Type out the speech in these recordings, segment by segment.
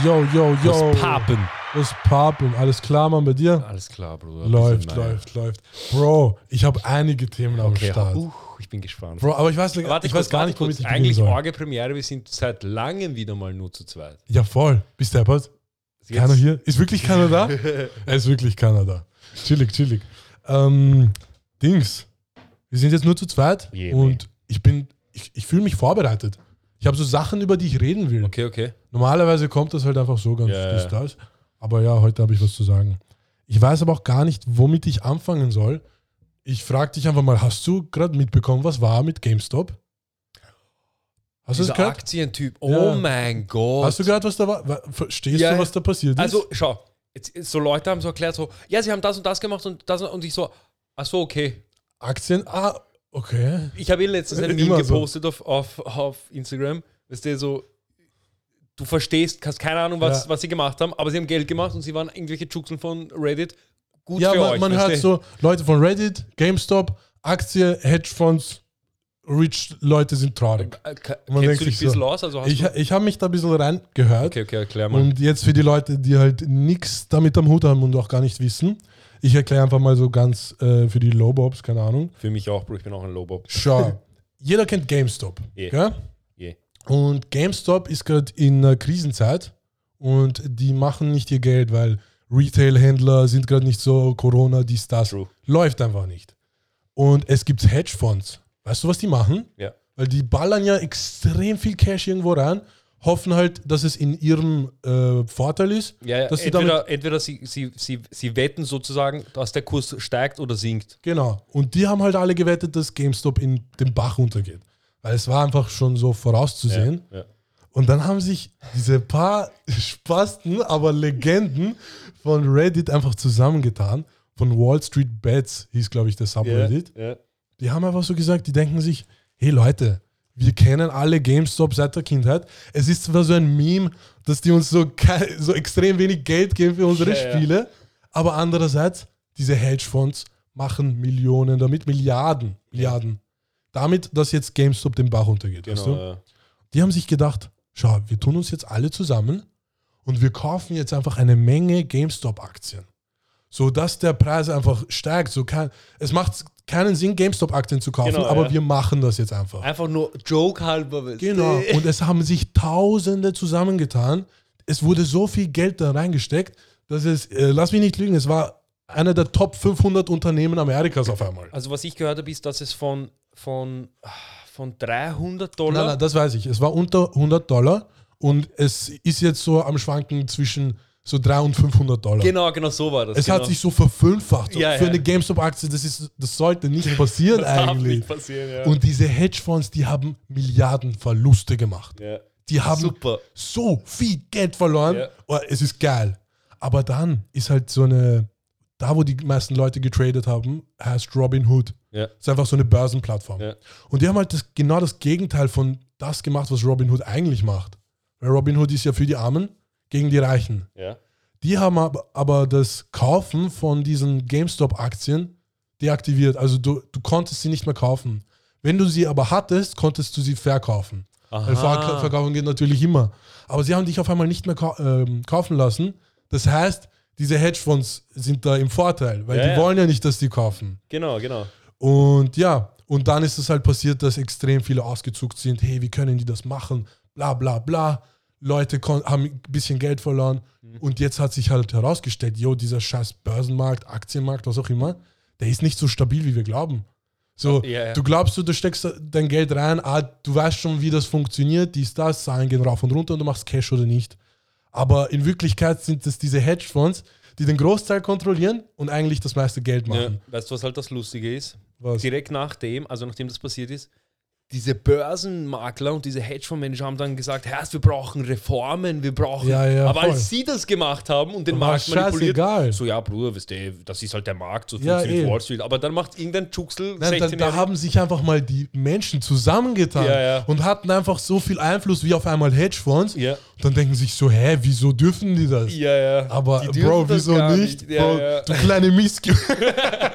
Yo, yo, yo. Was papen? Was papen? Alles klar, Mann, bei dir? Alles klar, Bruder. Läuft, läuft, läuft. Bro, ich habe einige Themen am Okay, Start. uh, ich bin gespannt. Bro, aber ich weiß, Warte ich weiß gar nicht, womit ich Eigentlich soll. Orge-Premiere, wir sind seit langem wieder mal nur zu zweit. Ja, voll. Bist? Jetzt- Keiner hier? Ist wirklich keiner da? er ist wirklich keiner da. Chillig, chillig. Ähm, Dings. Wir sind jetzt nur zu zweit Yeah, und ich bin, ich, ich fühle mich vorbereitet. Ich habe so Sachen, über die ich reden will. Okay, okay. Normalerweise kommt das halt einfach so ganz Ja, ist ja. das. Aber ja, heute habe ich was zu sagen. Ich weiß aber auch gar nicht, womit ich anfangen soll. Ich frage dich einfach mal, hast du gerade mitbekommen, was war mit GameStop? Hast du Dieser das gehört? Aktientyp, oh Ja. mein Gott. Hast du gehört, was da war? Wa- Verstehst Ja, du, was da passiert ist? Also, schau, jetzt, so Leute haben so erklärt, so, ja, sie haben das und das gemacht und das und, und ich so, ach so, okay. Aktien, ah, okay. Ich habe eh letztens ein Meme so. gepostet auf, auf, auf Instagram, weißt du, so, du verstehst, hast keine Ahnung, was, Ja. was sie gemacht haben, aber sie haben Geld gemacht und sie waren irgendwelche Juxeln von Reddit. Gut Ja, für man, euch. man hört so Leute von Reddit, GameStop, Aktie, Hedgefonds, Rich Leute sind traurig. Äh, ka- man Kennst du dich ein bisschen so, aus? Also Ich, ich habe mich da ein bisschen reingehört. okay, okay, erklär mal. Und jetzt für die Leute, die halt nichts damit am Hut haben und auch gar nicht wissen, ich erkläre einfach mal so ganz äh, für die Lowbobs, keine Ahnung. für mich auch, Bro, ich bin auch ein Lowbob. Schau, jeder kennt GameStop. Yeah. Yeah. Und GameStop ist gerade in einer Krisenzeit und die machen nicht ihr Geld, weil Retail-Händler sind gerade nicht so, Corona, dies, das. True. Läuft einfach nicht. Und es gibt Hedgefonds. Weißt du, was die machen? Ja. Weil die ballern ja extrem viel Cash irgendwo rein, hoffen halt, dass es in ihrem äh, Vorteil ist. Ja, ja dass sie entweder, entweder sie, sie, sie, sie wetten sozusagen, dass der Kurs steigt oder sinkt. Genau. Und die haben halt alle gewettet, dass GameStop in den Bach runtergeht. Weil es war einfach schon so vorauszusehen. Ja. Und dann haben sich diese paar Spasten, aber Legenden von Reddit einfach zusammengetan. Von Wall Street Bets hieß, glaube ich, der Subreddit. Die haben einfach so gesagt, die denken sich, hey Leute, wir kennen alle GameStop seit der Kindheit. Es ist zwar so ein Meme, dass die uns so, so extrem wenig Geld geben für unsere Ja, ja. Spiele, aber andererseits, diese Hedgefonds machen Millionen damit, Milliarden, Milliarden. Damit, dass jetzt GameStop den Bach runtergeht. weißt Genau. du? ja. Die haben sich gedacht, schau, wir tun uns jetzt alle zusammen und wir kaufen jetzt einfach eine Menge GameStop-Aktien. So dass der Preis einfach steigt. So kann, es macht keinen Sinn, GameStop-Aktien zu kaufen, Genau, aber ja. wir machen das jetzt einfach. Einfach nur Joke halber. Genau. Und es haben sich Tausende zusammengetan. Es wurde so viel Geld da reingesteckt, dass es, äh, lass mich nicht lügen, es war einer der Top 500 Unternehmen Amerikas auf einmal. Also was ich gehört habe, ist, dass es von, von, von 300 Dollar... Nein, nein, das weiß ich. Es war unter 100 Dollar und es ist jetzt so am Schwanken zwischen so 300 und 500 Dollar. Genau, genau so war das. Es genau. hat sich so verfünffacht. So Ja, Für ja. eine GameStop-Aktie, das, ist- das sollte nicht passieren das eigentlich. nicht passieren, ja. Und diese Hedgefonds, die haben Milliarden Verluste gemacht. Die haben Super. so viel Geld verloren. Oh, es ist geil. Aber dann ist halt so eine, da wo die meisten Leute getradet haben, heißt Robinhood. Ja. ist einfach so eine Börsenplattform. Und die haben halt das, genau das Gegenteil von das gemacht, was Robinhood eigentlich macht. Weil Robinhood ist ja für die Armen gegen die Reichen. Ja. Die haben aber, das Kaufen von diesen GameStop-Aktien deaktiviert. Also du, du konntest sie nicht mehr kaufen. Wenn du sie aber hattest, konntest du sie verkaufen. Weil Verkaufen geht natürlich immer. Aber sie haben dich auf einmal nicht mehr kau ähm, kaufen lassen. Das heißt, diese Hedgefonds sind da im Vorteil, weil Ja, die ja. wollen ja nicht, dass die kaufen. Genau, genau. Und ja, und dann ist es halt passiert, dass extrem viele ausgezuckt sind. Hey, wie können die das machen? Bla bla bla. Leute haben ein bisschen Geld verloren. Mhm. Und jetzt hat sich halt herausgestellt, jo, dieser scheiß Börsenmarkt, Aktienmarkt, was auch immer, der ist nicht so stabil, wie wir glauben. So, Ja, ja. du glaubst, du, du steckst dein Geld rein, ah, du weißt schon, wie das funktioniert, dies, das, Zahlen gehen rauf und runter und du machst Cash oder nicht. Aber in Wirklichkeit sind es diese Hedgefonds, die den Großteil kontrollieren und eigentlich das meiste Geld Ja. machen. Weißt du, was halt das Lustige ist? Was? Direkt nachdem, also nachdem das passiert ist, diese Börsenmakler und diese Hedgefondsmanager haben dann gesagt, Herr, wir brauchen Reformen, wir brauchen. Ja, ja, Aber voll. als sie das gemacht haben und den Markt manipuliert, scheißegal. so ja, Bruder, weißt du, das ist halt der Markt, so Ja, funktioniert. Wall Street. Aber dann macht irgendein Juxel, Nein, da, 16 da haben sich einfach mal die Menschen zusammengetan Ja, und hatten einfach so viel Einfluss wie auf einmal Hedgefonds. Ja. dann denken sich so, hä, wieso dürfen die das? Ja, ja. Aber Bro, das wieso nicht? Ja, Bro, du kleine Missgeburt.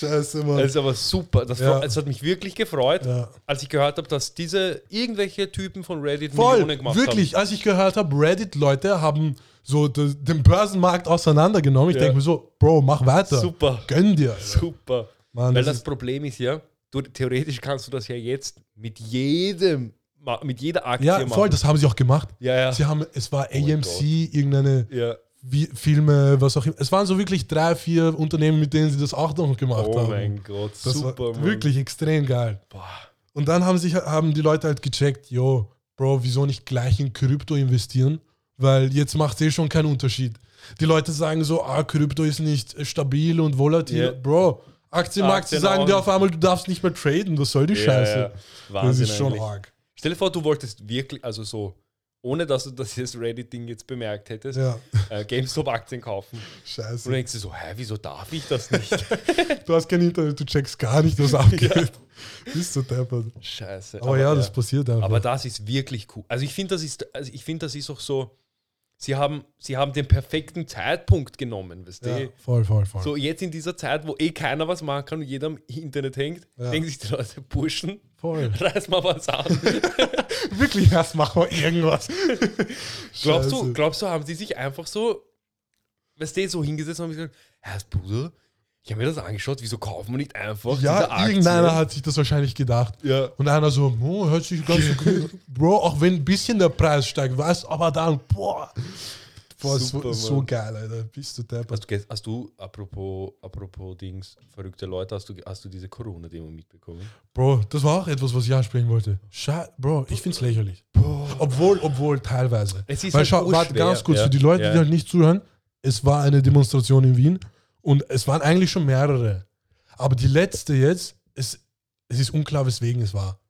Scheiße, Mann. Das ist aber super. Das, es hat mich wirklich gefreut, als ich gehört habe, dass diese irgendwelche Typen von Reddit Voll, Millionen gemacht wirklich, als ich gehört habe, Reddit-Leute haben so de- den Börsenmarkt auseinandergenommen. Ich Ja. denke mir so, Bro, mach weiter. haben. Super. Gönn dir. Alter. Super. Mann, Weil das das Problem ist ja, du, theoretisch kannst du das ja jetzt mit jedem, mit jeder Aktie ja, machen. voll, das haben sie auch gemacht. Ja, ja. Sie haben, es war Oh AMC, irgendeine ja. Filme, was auch immer. Es waren so wirklich drei, vier Unternehmen, mit denen sie das auch noch gemacht Oh haben. mein Gott, das super. war Mann. wirklich extrem geil. Boah. Und dann haben sich haben die Leute halt gecheckt, yo, Bro, wieso nicht gleich in Krypto investieren? Weil jetzt macht es eh schon keinen Unterschied. Die Leute sagen so, ah, Krypto ist nicht stabil und volatil. Ja. Bro, Aktienmarkt, sie Aktien sagen auch dir auf einmal, du darfst nicht mehr traden. Was soll die Ja, Scheiße? ja. Das ist schon eigentlich. arg. Stell dir vor, du wolltest wirklich, also so, ohne dass du das Reddit-Ding jetzt bemerkt hättest, Ja, äh, GameStop-Aktien kaufen. Und scheiße. du denkst dir so, hä, wieso darf ich das nicht? Du hast kein Internet, du checkst gar nicht, was abgeht. Bist du deppert. Scheiße. Aber, ja, das passiert einfach. Aber das ist wirklich cool. Also ich finde, das ist, also ich finde, das ist auch so. Sie haben, sie haben den perfekten Zeitpunkt genommen, weißt du? ja, voll, voll, voll. So jetzt in dieser Zeit, wo eh keiner was machen kann und jeder im Internet hängt, Ja. denken sich die Leute, Burschen, voll. reiß mal was an. Wirklich, erst machen wir irgendwas. glaubst, du, glaubst du, haben sie sich einfach so, weißt du, so hingesetzt und haben gesagt, Herr Bruder, ich habe mir das angeschaut, wieso kaufen wir nicht einfach diese Ja, irgendeiner hat sich das wahrscheinlich gedacht. Ja. Und einer so, oh, hört sich ganz gut. Bro, auch wenn ein bisschen der Preis steigt, weißt aber dann, boah. Boah, Super, so, so Mann. geil, Alter. Bist du deppert. Hast du, hast du apropos, apropos Dings, verrückte Leute, hast du, hast du diese Corona-Demo mitbekommen? Bro, das war auch etwas, was ich ansprechen wollte. Scha Bro, ich find's lächerlich. Obwohl, obwohl teilweise. Es ist Weil halt schau, warte ganz kurz ja. für die Leute, Ja. die halt nicht zuhören. Es war eine Demonstration in Wien und es waren eigentlich schon mehrere. Aber die letzte jetzt, es, es ist unklar, weswegen es war.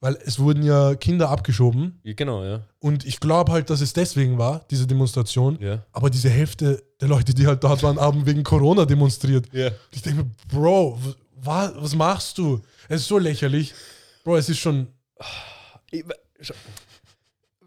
Weil es wurden ja Kinder abgeschoben Ja, genau, ja. und ich glaube halt, dass es deswegen war, diese Demonstration. Ja. Aber diese Hälfte der Leute, die halt dort waren, haben wegen Corona demonstriert. ja. Ich denke mir, Bro, was, was machst du? Es ist so lächerlich. Bro, es ist schon. Ich,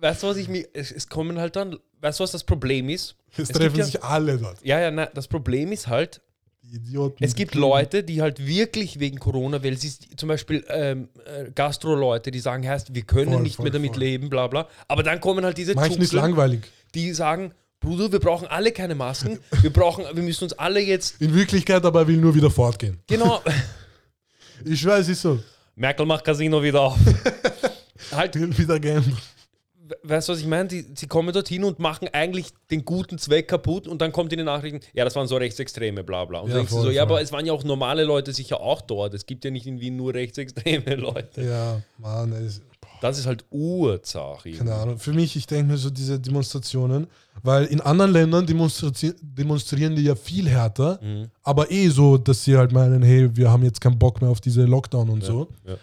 weißt du, was ich mir. Es, es kommen halt dann. Weißt du, was das Problem ist? Es, gibt treffen ja- sich alle dort. Ja, ja, nein, das Problem ist halt, Die Idioten. es gibt Leute, die halt wirklich wegen Corona, weil sie zum Beispiel ähm, äh, Gastro-Leute, die sagen, heißt, wir können Voll, nicht voll, mehr damit voll. leben, bla bla. Aber dann kommen halt diese Manchen ist langweilig. die sagen, Bruder, wir brauchen alle keine Masken, wir brauchen, wir müssen uns alle jetzt. In Wirklichkeit aber will nur wieder fortgehen. Genau. Ich weiß, es ist so. Merkel macht Casino wieder auf. halt, Will wieder gamblen. Weißt du, was ich meine? Die, sie kommen dorthin und machen eigentlich den guten Zweck kaputt und dann kommt in den Nachrichten, ja, das waren so Rechtsextreme, bla bla. Und Ja, denkst du voll, so, ja, aber es waren ja auch normale Leute sicher auch dort. Es gibt ja nicht in Wien nur rechtsextreme Leute. Ja, Mann, es, Das ist halt Ursache. keine Ahnung. Für mich, ich denke mir so diese Demonstrationen, weil in anderen Ländern demonstri demonstrieren die ja viel härter, Mhm. aber eh so, dass sie halt meinen, hey, wir haben jetzt keinen Bock mehr auf diese Lockdown und so. Ja.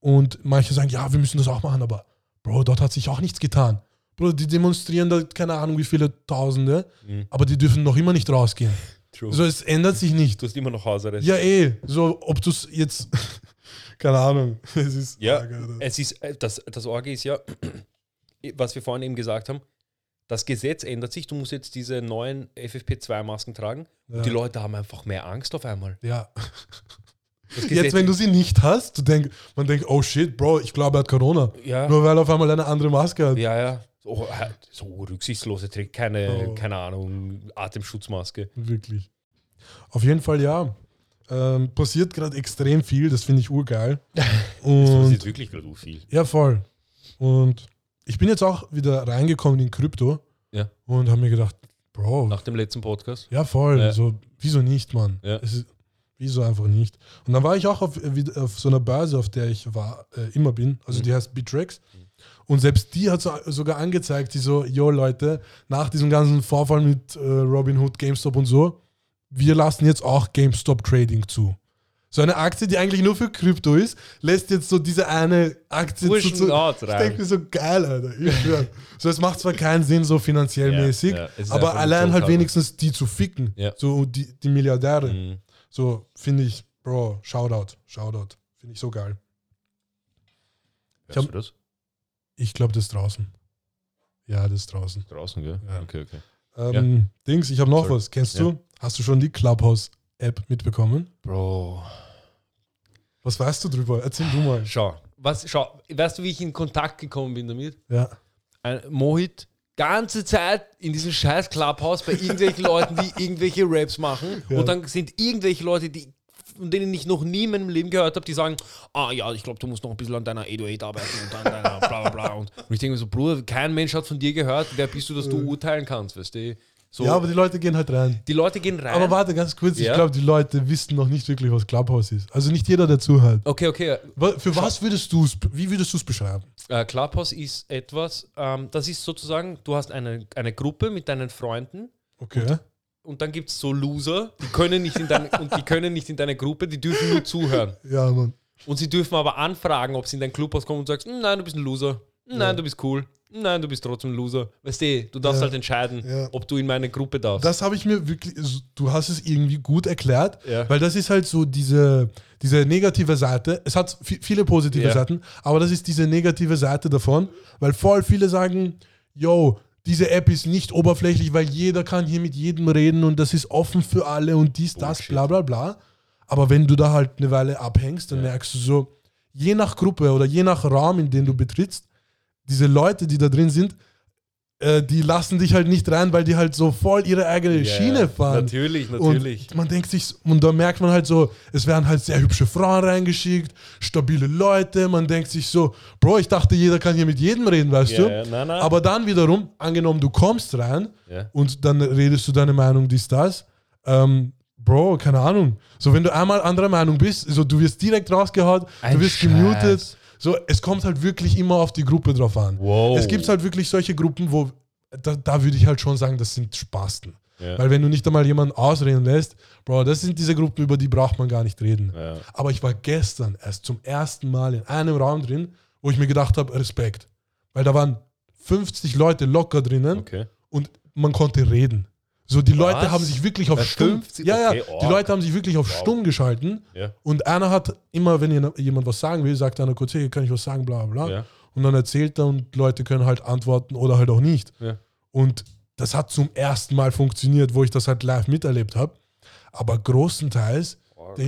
Und manche sagen, ja, wir müssen das auch machen, aber Bro, dort hat sich auch nichts getan. Bro, die demonstrieren da keine Ahnung wie viele Tausende, Mhm. aber die dürfen noch immer nicht rausgehen. True. So, es ändert sich nicht. du hast immer noch Hausarrest. Ja, eh. So, ob du es jetzt. keine Ahnung. Es ist. Ja, arg, es ist, äh, das, das Orge ist ja, was wir vorhin eben gesagt haben, das Gesetz ändert sich, du musst jetzt diese neuen FFP2-Masken tragen Ja. und die Leute haben einfach mehr Angst auf einmal. ja. Das Jetzt, wenn du sie nicht hast, du denk, man denkt, oh shit, Bro, ich glaube, er hat Corona. ja, Nur weil er auf einmal eine andere Maske hat. ja, ja, so, äh, so rücksichtslose trägt keine, Oh. keine Ahnung, Atemschutzmaske. Wirklich. Auf jeden Fall ja. Ähm, passiert gerade extrem viel, das finde ich urgeil. Das Und ist wirklich gerade viel. ja, voll. Und ich bin jetzt auch wieder reingekommen in Krypto Ja. und habe mir gedacht, Bro, Nach dem letzten Podcast. Ja, voll. Ja. So, wieso nicht, Mann? Ja. Es ist, wieso einfach nicht? Und dann war ich auch auf, äh, auf so einer Börse, auf der ich war, äh, immer bin. Also Mhm. die heißt Bittrex. Und selbst die hat so, sogar angezeigt, die so, yo Leute, nach diesem ganzen Vorfall mit äh, Robinhood, GameStop und so, wir lassen jetzt auch GameStop Trading zu. So eine Aktie, die eigentlich nur für Krypto ist, lässt jetzt so diese eine Aktie zu. Burschen zu Art ich denke mir so geil, Alter. So, es macht zwar keinen Sinn so finanziell Ja, mäßig, ja, aber allein halt halt. wenigstens die zu ficken. Ja. So die, die Milliardäre. Mhm. So finde ich, Bro, Shoutout, Shoutout. Finde ich so geil. Hörst hab- du das? Ich glaube, das ist draußen. Ja, das ist draußen. Draußen, gell? Ja. Okay, okay. Ähm, Dings, ich habe noch Sorry. was. Kennst Ja. du? Hast du schon die Clubhouse-App mitbekommen? Bro. Was weißt du drüber? Erzähl du mal. Schau, was, schau, weißt du, wie ich in Kontakt gekommen bin damit? Ja. Ein Mohit, ganze Zeit in diesem scheiß Clubhouse bei irgendwelchen Leuten, die irgendwelche Raps machen. Ja. Und dann sind irgendwelche Leute, die von denen ich noch nie in meinem Leben gehört habe, die sagen, ah ja, ich glaube, du musst noch ein bisschen an deiner 808 arbeiten und an deiner bla bla bla. Und, ich denke mir so, Bruder, kein Mensch hat von dir gehört, wer bist du, dass du urteilen kannst, weißt du? So, ja, aber die Leute gehen halt rein. die Leute gehen rein. Aber warte, ganz kurz. Ich Ja. glaube, die Leute wissen noch nicht wirklich, was Clubhouse ist. Also nicht jeder, der zuhört. okay, okay. Für was würdest du es, wie würdest du es beschreiben? Äh, Clubhouse ist etwas, ähm, das ist sozusagen, du hast eine, eine Gruppe mit deinen Freunden Okay. und dann gibt es so Loser, die können nicht in deine, und die können nicht in deine Gruppe, die dürfen nur zuhören. Ja, Mann. Und sie dürfen aber anfragen, ob sie in dein Clubhaus kommen und sagst, "Hm, nein, du bist ein Loser. Hm, Nein, Ja. du bist cool. Nein, du bist trotzdem ein Loser. Weißt du, du darfst Ja. halt entscheiden, Ja. ob du in meine Gruppe darfst. Das habe ich mir wirklich, du hast es irgendwie gut erklärt, Ja. weil das ist halt so diese, diese negative Seite. Es hat vi- viele positive. Seiten, aber das ist diese negative Seite davon, weil voll viele sagen, yo, diese App ist nicht oberflächlich, weil jeder kann hier mit jedem reden und das ist offen für alle und dies, das, Bullshit. bla bla bla. Aber wenn du da halt eine Weile abhängst, dann merkst du so, je nach Gruppe oder je nach Raum, in den du betrittst, diese Leute, die da drin sind, äh, die lassen dich halt nicht rein, weil die halt so voll ihre eigene Ja, Schiene fahren. Natürlich, natürlich. Und man denkt sich, und da merkt man halt so, es werden halt sehr hübsche Frauen reingeschickt, stabile Leute. Man denkt sich so, Bro, ich dachte, jeder kann hier mit jedem reden, weißt Ja, du? nein, nein. Aber dann wiederum, angenommen, du kommst rein Ja. und dann redest du deine Meinung, dies, das. Ähm, Bro, keine Ahnung. So, wenn du einmal anderer Meinung bist, so, du wirst direkt rausgehauen, Ein du wirst Scheiß. gemutet. So, es kommt halt wirklich immer auf die Gruppe drauf an. Wow. Es gibt halt wirklich solche Gruppen, wo, da, da würde ich halt schon sagen, das sind Spasten. Ja. Weil wenn du nicht einmal jemanden ausreden lässt, Bro, das sind diese Gruppen, über die braucht man gar nicht reden. Ja. Aber ich war gestern erst zum ersten Mal in einem Raum drin, wo ich mir gedacht habe, Respekt. Weil da waren 50 Leute locker drinnen Okay. und man konnte reden. So, die Leute Was? haben sich wirklich auf Bei stumm. 50? Ja, ja, Okay, die oh. Leute haben sich wirklich auf Wow. stumm geschalten. Ja. Und einer hat immer, wenn jemand was sagen will, sagt einer kurz, hey, kann ich was sagen, bla bla. Ja. Und dann erzählt er und Leute können halt antworten oder halt auch nicht. Ja. Und das hat zum ersten Mal funktioniert, wo ich das halt live miterlebt habe. Aber großenteils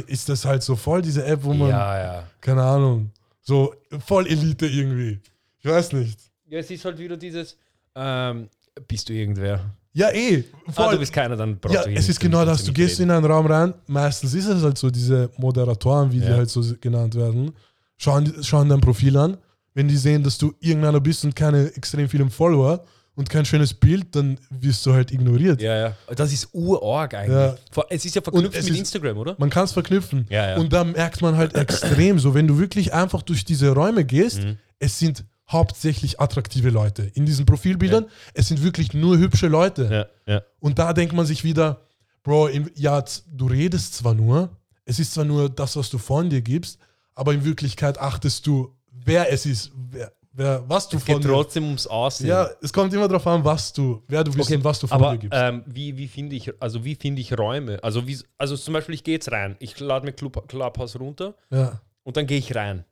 ist das halt so voll diese App, wo man, Ja, ja. keine Ahnung, so voll Elite irgendwie. Ich weiß nicht. Ja, es ist halt wieder dieses, ähm, bist du irgendwer? Ja, eh. Voll. Ah, du bist keiner, dann brauchst ja, du es ist genau das. Du gehst in einen Raum rein, meistens ist es halt so, diese Moderatoren, wie die Ja. halt so genannt werden, schauen, schauen dein Profil an. Wenn die sehen, dass du irgendeiner bist und keine extrem vielen Follower und kein schönes Bild, dann wirst du halt ignoriert. Ja, ja. Das ist urorg eigentlich. Ja. Es ist ja verknüpft mit ist- Instagram, oder? Man kann es verknüpfen. Ja, ja. Und da merkt man halt extrem so, wenn du wirklich einfach durch diese Räume gehst, Mhm. es sind hauptsächlich attraktive Leute. In diesen Profilbildern, es sind wirklich nur hübsche Leute. Ja, ja. Und da denkt man sich wieder, Bro, in, ja, du redest zwar nur, es ist zwar nur das, was du von dir gibst, aber in Wirklichkeit achtest du, wer es ist, wer, wer, was du Es von geht dir trotzdem ums Aussehen. Ja, es kommt immer darauf an, was du, wer du bist Okay, und was du von aber dir gibst. ähm, wie, wie finde ich, also wie finde ich Räume? Also wie, also zum Beispiel, ich gehe jetzt rein, ich lade mir Club, Clubhouse runter ja. und dann gehe ich rein.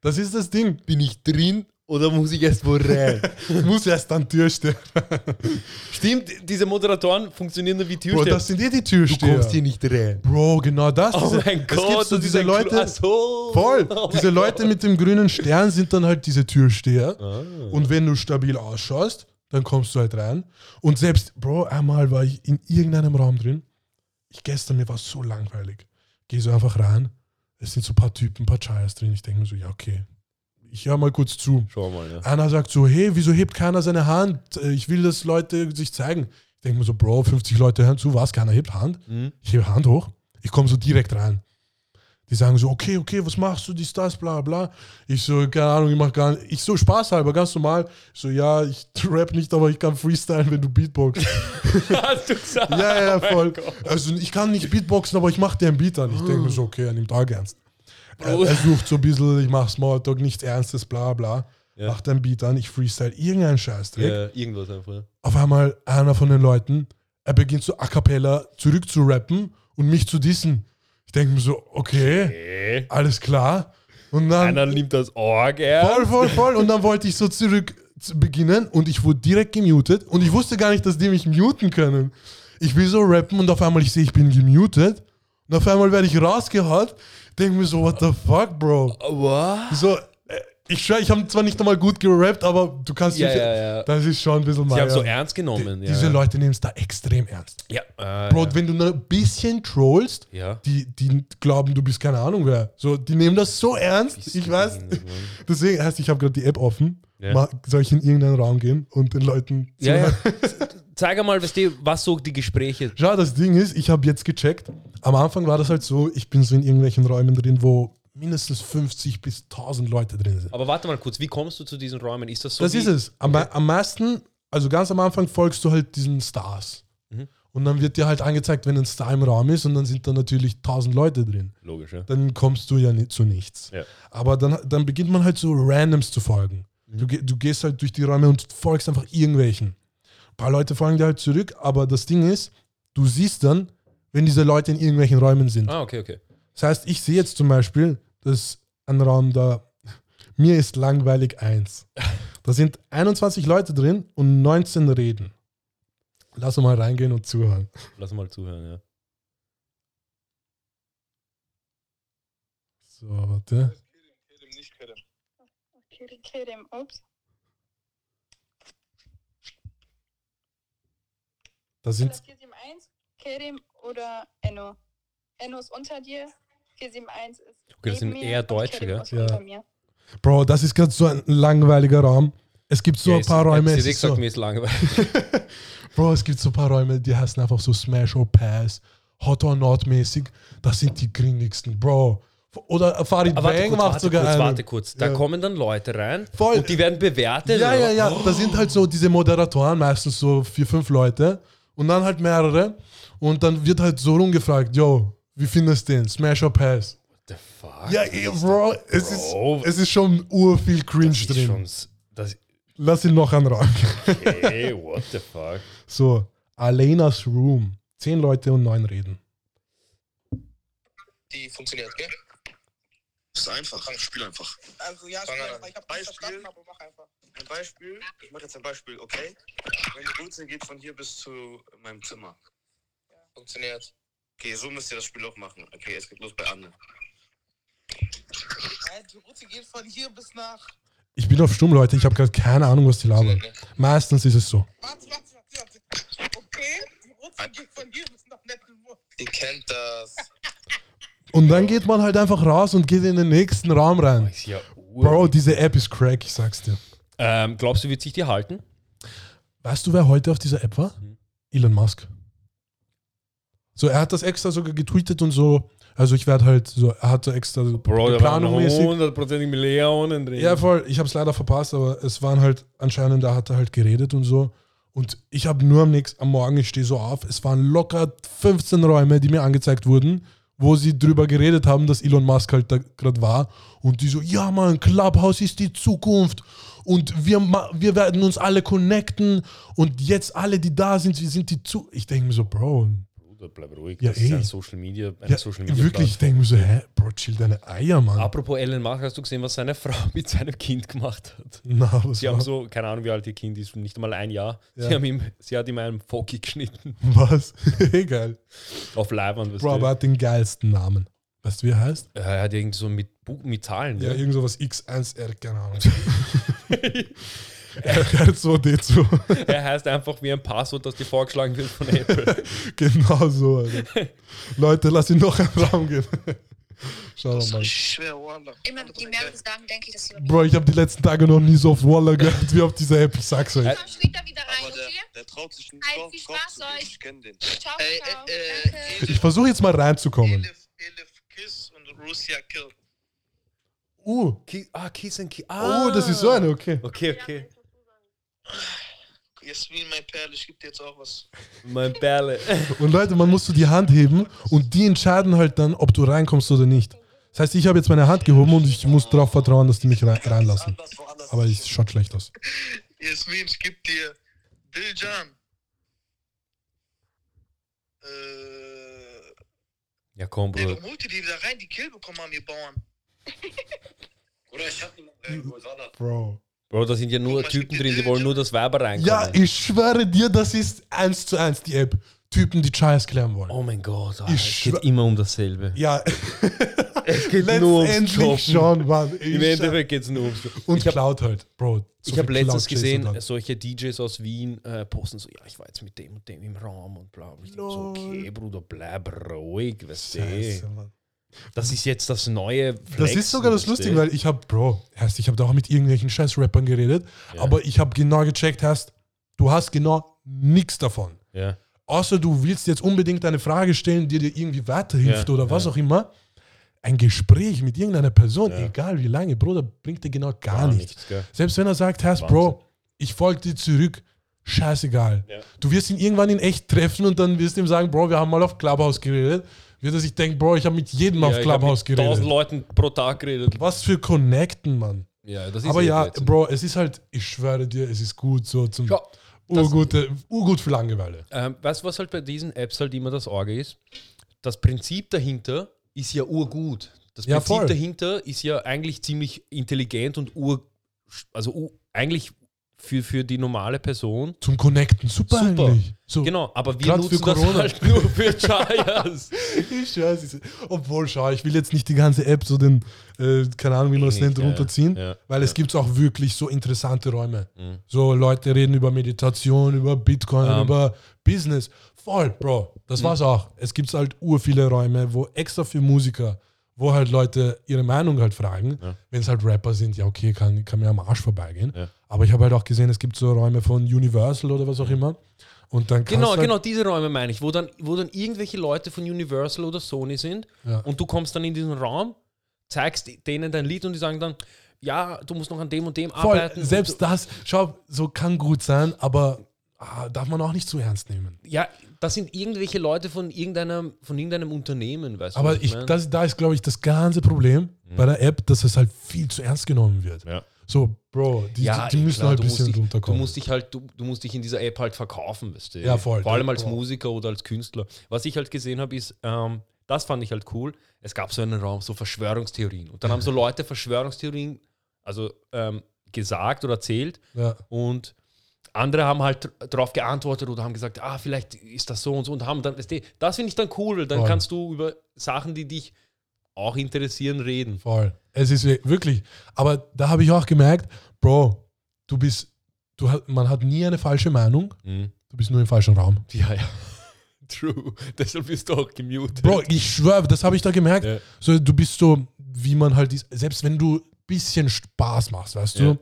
Das ist das Ding. Bin ich drin oder muss ich erst wo rein? Du musst erst an Tür stehen. Stimmt, diese Moderatoren funktionieren nur wie Bro, Türsteher. das sind eh die Türsteher. nicht rein. Bro, genau das. Oh diese, mein es Gott, gibt so diese Leute, so. voll, Oh diese Leute mit dem grünen Stern sind dann halt diese Türsteher. Ah. Und wenn du stabil ausschaust, dann kommst du halt rein. Und selbst, Bro, einmal war ich in irgendeinem Raum drin. Ich gestern, mir war es so langweilig. Geh so einfach rein. Es sind so ein paar Typen, ein paar Chayas drin. Ich denke mir so, ja, okay. Ich höre mal kurz zu. Schau mal, ja. Einer sagt so, hey, wieso hebt keiner seine Hand? Äh, Ich will, dass Leute sich zeigen. Ich denke mir so, Bro, 50 Leute hören zu, was? Keiner hebt Hand? Mhm. Ich hebe Hand hoch. Ich komme so direkt rein. Die sagen so, okay, okay, was machst du, dies, das, bla, bla. Ich so, keine Ahnung, ich mach gar nicht. Ich so, spaßhalber, ganz normal. Ich so, ja, ich rap nicht, aber ich kann freestylen, wenn du Beatbox. Hast du gesagt? ja, ja, Oh voll. Also, ich kann nicht Beatboxen, aber ich mach dir einen Beat an. Ich denke mir so, okay, er nimmt arg ernst. Er, Bro. er sucht so ein bisschen, ich mach Smalltalk, nichts Ernstes, bla, bla. Ja. Macht einen Beat an, ich freestyle irgendeinen Scheißdreck. Ja, irgendwas einfach. ja. Auf einmal einer von den Leuten, er beginnt so a cappella zurück zu rappen und mich zu dissen. Ich denke mir so, okay, Okay. alles klar. Und dann Einer nimmt das Org ernst. voll, voll, voll. Und dann wollte ich so zurück zu beginnen und ich wurde direkt gemutet und ich wusste gar nicht, dass die mich muten können. Ich will so rappen und auf einmal ich sehe, ich bin gemutet und auf einmal werde ich rausgehaut. Denke mir so, what the fuck, Bro? What? So, äh, ich schwör, ich habe zwar nicht nochmal gut gerappt, aber du kannst Ja, dich- ja, ja. Das ist schon ein bisschen Sie haben Meier. so ernst genommen. Die. Diese Leute nehmen es da extrem ernst. Ja, äh, Bro, wenn du nur ein bisschen trollst, die, die glauben, du bist keine Ahnung wer. So, die nehmen das so ernst. Bist Ich weiß. Mann? Deswegen heißt, ich habe gerade die App offen. Mal, soll ich in irgendeinen Raum gehen und den Leuten Ja, ja. Zeig einmal, was, die, was so die Gespräche. Schau, das Ding ist, ich habe jetzt gecheckt. Am Anfang war das halt so, ich bin so in irgendwelchen Räumen drin, wo mindestens 50 bis 1000 Leute drin sind. Aber warte mal kurz, wie kommst du zu diesen Räumen? Ist das so? das ist es. Am, Okay. am meisten, also ganz am Anfang folgst du halt diesen Stars. Mhm. Und dann wird dir halt angezeigt, wenn ein Star im Raum ist und dann sind da natürlich 1000 Leute drin. Logisch, ja. Dann kommst du ja nicht zu nichts. Ja. Aber dann, dann beginnt man halt so Randoms zu folgen. Mhm. Du, du gehst halt durch die Räume und folgst einfach irgendwelchen. Ein paar Leute folgen dir halt zurück, aber das Ding ist, du siehst dann, wenn diese Leute in irgendwelchen Räumen sind. Ah, okay, okay. Das heißt, ich sehe jetzt zum Beispiel, dass ein Raum da, mir ist langweilig eins. Da sind 21 Leute drin und 19 reden. Lass uns mal reingehen und zuhören. Lass mal zuhören, ja. So, warte. Kerim, nicht Kerem. Kerim, Kerim, ups. Da Das sind 471, Kerim oder Enno? Enno ist unter dir, 471 ist Okay, das neben sind mir eher Deutsche, gell? ist Ja. unter mir. Bro, das ist gerade so ein langweiliger Raum. Es gibt so ja, ein paar Räume. Ich gesagt, so, mir ist langweilig. Bro, es gibt so ein paar Räume, die heißen einfach so Smash or Pass, Hot or Not mäßig. Das sind die grindigsten, Bro. Oder Farid Aber warte Bang kurz, macht warte sogar kurz, einen. warte kurz. Da Ja. kommen dann Leute rein Voll. und die werden bewertet. Ja, ja, ja. Da sind halt so diese Moderatoren, meistens so vier, fünf Leute. Und dann halt mehrere. Und dann wird halt so rumgefragt, yo, wie findest du den? Smash or Pass? What the fuck? Ja, eh, Bro, es, Bro. Ist, es ist schon urviel Cringe das ist drin. schon. Das, Lass ihn noch anragen. okay, what the fuck? So, Alenas Room. Zehn Leute und neun reden. Die funktioniert, gell? Ist einfach. Spiel einfach. Also ja, Fang spiel an. einfach. Ich hab nicht Beispiel. verstanden, aber mach einfach. Ein Beispiel. Ich mache jetzt ein Beispiel, okay? Meine Route geht von hier bis zu meinem Zimmer. Funktioniert. Okay, so müsst ihr das Spiel auch machen. Okay, es geht los bei Anne. Nein, die Route geht von hier bis nach. Ich bin auf Stumm, Leute. Ich habe gerade keine Ahnung, was die labern. Meistens ist es so. Warte, warte, warte, warte. Okay, die Route geht von hier bis nach Mecklenburg. Ihr kennt das. Und dann geht man halt einfach raus und geht in den nächsten Raum rein. Ja Bro, diese App ist crack, ich sag's dir. ähm, glaubst du, wird sich die halten? Weißt du, wer heute auf dieser App war? Hm. Elon Musk. So, er hat das extra sogar getweetet und so. Also ich werde halt so, er hat so extra so Bro, planungmäßig. hundertprozentig Millionen drin. Ja, voll. Ich habe es leider verpasst, aber es waren halt anscheinend, da hat er halt geredet und so. Und ich habe nur am nächsten, am Morgen, ich stehe so auf, es waren locker 15 Räume, die mir angezeigt wurden, wo sie drüber geredet haben, dass Elon Musk halt da gerade war. Und die so, ja Mann, Clubhouse ist die Zukunft. Und wir, wir werden uns alle connecten. Und jetzt alle, die da sind, wir sind die zu. Ich denke mir so, Bro, bleib ruhig. Ja, das ist eh. ein Social Media, eine ja, Social Media wirklich, ich denke mir so, hä, Bro, chill deine Eier, Mann. Apropos Elon Musk, hast du gesehen, was seine Frau mit seinem Kind gemacht hat? Na, was, Sie haben so, keine Ahnung, wie alt ihr Kind ist, nicht einmal ein Jahr. Ja. Sie, haben ihm, sie hat ihm einen Foki geschnitten. was? Egal. Auf Leibwand. Bro, aber er hat den geilsten Namen. Weißt du, wie er heißt? Er hat irgendwie so mit, mit Zahlen. Ja, Ja, irgend sowas X1R, keine Ahnung. R2D2. Er heißt einfach wie ein Passwort, das dir vorgeschlagen wird von Apple. genau so. Alter. Leute, lass ihn noch einen Raum gehen. Schau Das ist mal. schwer, Wallah. Immer die mehrere sagen, denke ich, dass sie Bro, ich habe die letzten Tage noch nie so auf Waller gehört wie auf dieser App. Ich sag's euch. Äh, Komm später wieder rein, Aber der, okay? der traut sich nicht drauf, viel Spaß euch. Ich kenne den. Ciao, Ey, ciao. äh, äh, Danke. Ich versuche jetzt mal reinzukommen. Elif, Elif Kiss und Russia Kill. Uh, Ki ah, Kiss and Kiss. Ah. oh, das ist so eine, okay. Okay, okay. Jasmin, mein Perl, ich geb dir jetzt auch was. Mein Perle. Und Leute, man muss so die Hand heben und die entscheiden halt dann, ob du reinkommst oder nicht. Das heißt, ich habe jetzt meine Hand gehoben und ich muss darauf vertrauen, dass die mich rein, reinlassen. Aber es schaut schlecht aus. Jasmin, ich geb dir Diljan. Äh, Ja, komm, Bruder. warum holt ihr die wieder rein? Die Kill bekommen haben, ihr Bauern. Oder ich hab ihn irgendwo. Bro. Bro, da sind ja nur Typen drin, die wollen nur, dass Werber reinkommen. Ja, ich schwöre dir, das ist eins zu eins die App. Typen, die Scheiß klären wollen. oh mein Gott, Alter, Ich es geht immer um dasselbe. Ja, Es geht nur ums letztendlich Jobben. schon, Mann. Ich Im Endeffekt geht es nur ums. Und ich habe Cloud halt, Bro. so ich hab viel letztens gesehen, solche DJs aus Wien äh, posten so, ja, ich war jetzt mit dem und dem im Raum und bla. Und ich denk so, okay, Bruder, bleib ruhig, weißt du. Das ist jetzt das neue Das Flexen, ist sogar das. Lustige, weil ich habe, Bro, heißt, ich habe da auch mit irgendwelchen Scheiß-Rappern geredet, Ja. aber ich habe genau gecheckt, heißt, du hast genau nichts davon. Ja. Außer du willst jetzt unbedingt eine Frage stellen, die dir irgendwie weiterhilft Ja, oder was auch immer. Ein Gespräch mit irgendeiner Person, egal wie lange, Bruder, bringt dir genau gar, Gar nichts. nichts? Selbst wenn er sagt, Wahnsinn. Bro, ich folge dir zurück, scheißegal. Du wirst ihn irgendwann in echt treffen und dann wirst du ihm sagen, Bro, wir haben mal auf Clubhouse geredet. Wird er sich denken, Bro, ich habe mit jedem auf Ja, ich hab Clubhouse mit tausend geredet. Leuten pro Tag geredet. Was für Connecten, Mann. Ja, das ist Aber eh ja, Blödsinn. Bro, es ist halt, ich schwöre dir, es ist gut so zum Ja, urgute, urgut für Langeweile. Ähm, weißt du, was halt bei diesen Apps halt immer das Orge ist? Das Prinzip dahinter ist ja urgut. Das Ja, Prinzip voll. dahinter ist ja eigentlich ziemlich intelligent und ur, also u, eigentlich für, für die normale Person. Zum Connecten, super, Super. eigentlich. So, Genau, aber wir Grad nutzen für das Corona. halt nur für Chayas. Ich ich- Obwohl, schau, ich will jetzt nicht die ganze App so den, äh, keine Ahnung, wie man das nennt, ja, runterziehen, ja, weil es ja. gibt auch wirklich so interessante Räume. Mhm. So Leute reden über Meditation, über Bitcoin, Ähm. über Business. Voll, Bro. Das Mhm. war's auch. Es gibt halt ur viele Räume, wo extra für Musiker, wo halt Leute ihre Meinung halt fragen. Ja. Wenn es halt Rapper sind, ja okay, kann, kann mir am Arsch vorbeigehen. Aber ich habe halt auch gesehen, es gibt so Räume von Universal oder was auch immer. Und dann Genau, halt, genau, diese Räume meine ich, wo dann, wo dann irgendwelche Leute von Universal oder Sony sind Ja. und du kommst dann in diesen Raum, zeigst denen dein Lied und die sagen dann, ja, du musst noch an dem und dem Voll, arbeiten. selbst das, schau, so kann gut sein, aber ah, darf man auch nicht zu ernst nehmen. Ja, das sind irgendwelche Leute von irgendeinem, von irgendeinem Unternehmen, weißt du? Aber ich, mein? das, da ist, glaube ich, das ganze Problem bei der App, dass es halt viel zu ernst genommen wird. Ja. So, Bro, die, ja, die, die müssen klar, halt du ein bisschen dich, Du runterkommen. musst dich halt, du, du musst dich in dieser App halt verkaufen, weißt du? Ja, voll. Vor allem als Boah. Musiker oder als Künstler. Was ich halt gesehen habe, ist, ähm, das fand ich halt cool. Es gab so einen Raum, so Verschwörungstheorien. Und dann haben so Leute Verschwörungstheorien, also ähm, gesagt oder erzählt. ja. Und andere haben halt darauf geantwortet oder haben gesagt, ah, vielleicht ist das so und so und haben dann, du, das finde ich dann cool, weil dann Voll. kannst du über Sachen, die dich auch interessieren, reden. Voll. Es ist wir- wirklich. Aber da habe ich auch gemerkt, Bro, du bist, du man hat nie eine falsche Meinung. Du bist nur im falschen Raum. Ja, ja. True. Deshalb bist du auch gemutet. Bro, ich schwöre, das habe ich da gemerkt. Ja. So, du bist so, wie man halt ist, selbst wenn du ein bisschen Spaß machst, weißt Ja. du,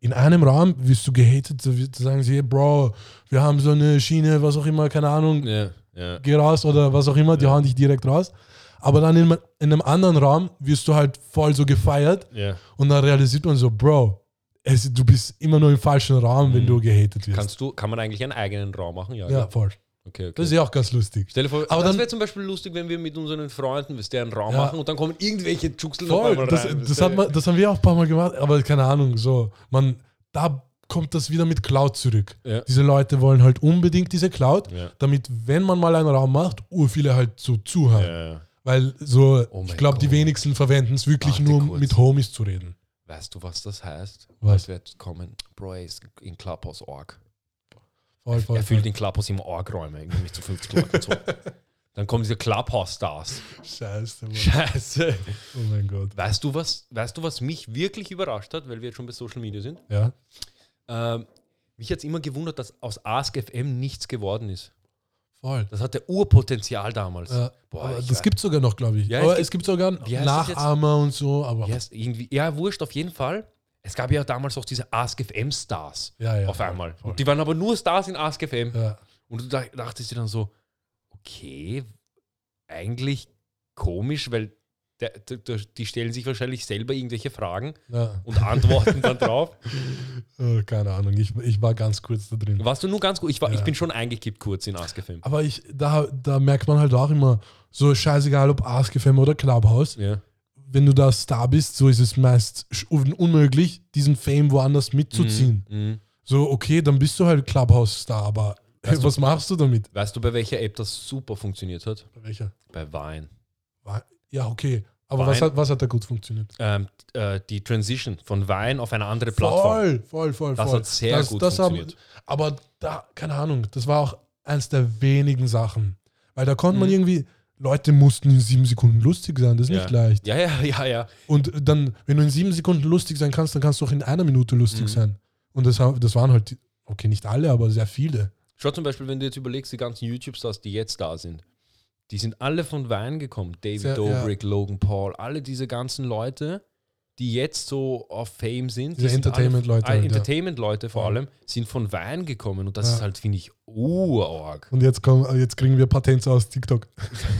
in einem Raum wirst du gehatet, wird- sagen sie, hey, Bro, wir haben so eine Schiene, was auch immer, keine Ahnung, Ja, ja. geh raus oder was auch immer, die hauen dich direkt raus. Aber dann in, in einem anderen Raum wirst du halt voll so gefeiert ja. und dann realisiert man so, Bro, es, du bist immer nur im falschen Raum, wenn Mhm. du gehatet wirst. Kannst du, kann man eigentlich einen eigenen Raum machen? Ja, ja, voll. Okay, okay. Das ist ja auch ganz lustig. Stell dir vor, Aber das wäre zum Beispiel lustig, wenn wir mit unseren Freunden, ihr, einen Raum Ja. machen und dann kommen irgendwelche Voll, das, rein. das, wisst hat man, das haben wir auch ein paar Mal gemacht, aber keine Ahnung, so, man, da kommt das wieder mit Cloud zurück. Ja. Diese Leute wollen halt unbedingt diese Cloud, Ja. damit, wenn man mal einen Raum macht, ur viele halt so zuhören. Weil so, Oh ich glaube, die wenigsten verwenden es wirklich Warte nur, um kurz. mit Homies zu reden. Weißt du, was das heißt? Was? Es wird kommen, Bro, er ist in Clubhouse Org. Voll, voll, Er voll. füllt den Clubhouse im Org-Räume, irgendwie zu 50 Leuten so. Dann kommen diese Clubhouse-Stars. Scheiße, Mann. Scheiße. Oh mein Gott. Weißt du, was, weißt du, was mich wirklich überrascht hat, weil wir jetzt schon bei Social Media sind? Ja, Ähm, mich hat es immer gewundert, dass aus AskFM nichts geworden ist. Voll. Das hatte Urpotenzial damals. Ja, Boah, aber das gibt es sogar noch, glaube ich. Ja, es aber gibt- es gibt sogar? Nachahmer und so, aber Ja, ist irgendwie, ja, wurscht, auf jeden Fall. Es gab ja damals auch diese AskFM-Stars ja, ja. auf einmal. voll. Und die waren aber nur Stars in AskFM. Ja, Und du dach- dachtest dir dann so, okay, eigentlich komisch, weil der, der, die stellen sich wahrscheinlich selber irgendwelche Fragen ja. und antworten dann drauf. Äh, keine Ahnung, ich, ich war ganz kurz da drin. Warst du nur ganz gut? Ich, war, ich Ja. bin schon eingekippt kurz in AskFM. Aber ich, da, da merkt man halt auch immer, so scheißegal ob AskFM oder Clubhouse, Ja. wenn du da Star bist, so ist es meist unmöglich, diesen Fame woanders mitzuziehen. Mhm. So, okay, dann bist du halt Clubhouse-Star, aber Weißt du- was machst du damit? Weißt du, bei welcher App das super funktioniert hat? Bei welcher? Bei Vine. Ja, okay. Aber was hat, was hat da gut funktioniert? ähm, äh, die Transition von Wein auf eine andere Plattform. Voll, voll, voll, Das voll. hat sehr gut haben, funktioniert. aber da, keine Ahnung, das war auch eins der wenigen Sachen. Weil da konnte man Mhm. irgendwie, Leute mussten in sieben Sekunden lustig sein, das ist Ja. nicht leicht. Ja, ja, ja, ja. Und dann, wenn du in sieben Sekunden lustig sein kannst, dann kannst du auch in einer Minute lustig Mhm. sein. Und das, das waren halt, okay, nicht alle, aber sehr viele. Schau zum Beispiel, wenn du jetzt überlegst, die ganzen YouTube-Stars, die jetzt da sind, die sind alle von Wein gekommen. David Sehr- Dobrik, Logan Paul, alle diese ganzen Leute, die jetzt so auf Fame sind. Die Entertainment-Leute Ah, halt, ja. Entertainment-Leute vor Ja. allem, sind von Wein gekommen und das Ja. ist halt, finde ich, urarg. Und jetzt, kommen, jetzt kriegen wir Patente aus TikTok.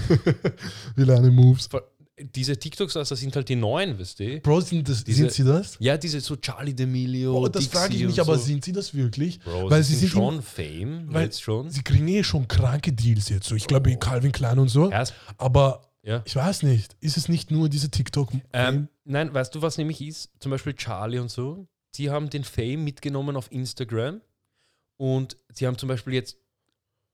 Wilane Moves. Diese TikToks, das sind halt die neuen, weißt du? Bro, sind, das, Diese- sind sie das? Ja, diese so Charlie D'Amelio. Oh, das frage ich mich, aber so. sind sie das wirklich? Bro, weil sie sind sind schon Fame, weil jetzt schon. Sie kriegen eh schon kranke Deals jetzt. So. Ich glaube, Oh. Calvin Klein und so. Erst, Aber ja. ich weiß nicht. Ist es nicht nur diese TikTok? Ähm, nein, weißt du, was nämlich ist? Zum Beispiel Charlie und so. Die haben den Fame mitgenommen auf Instagram und sie haben zum Beispiel jetzt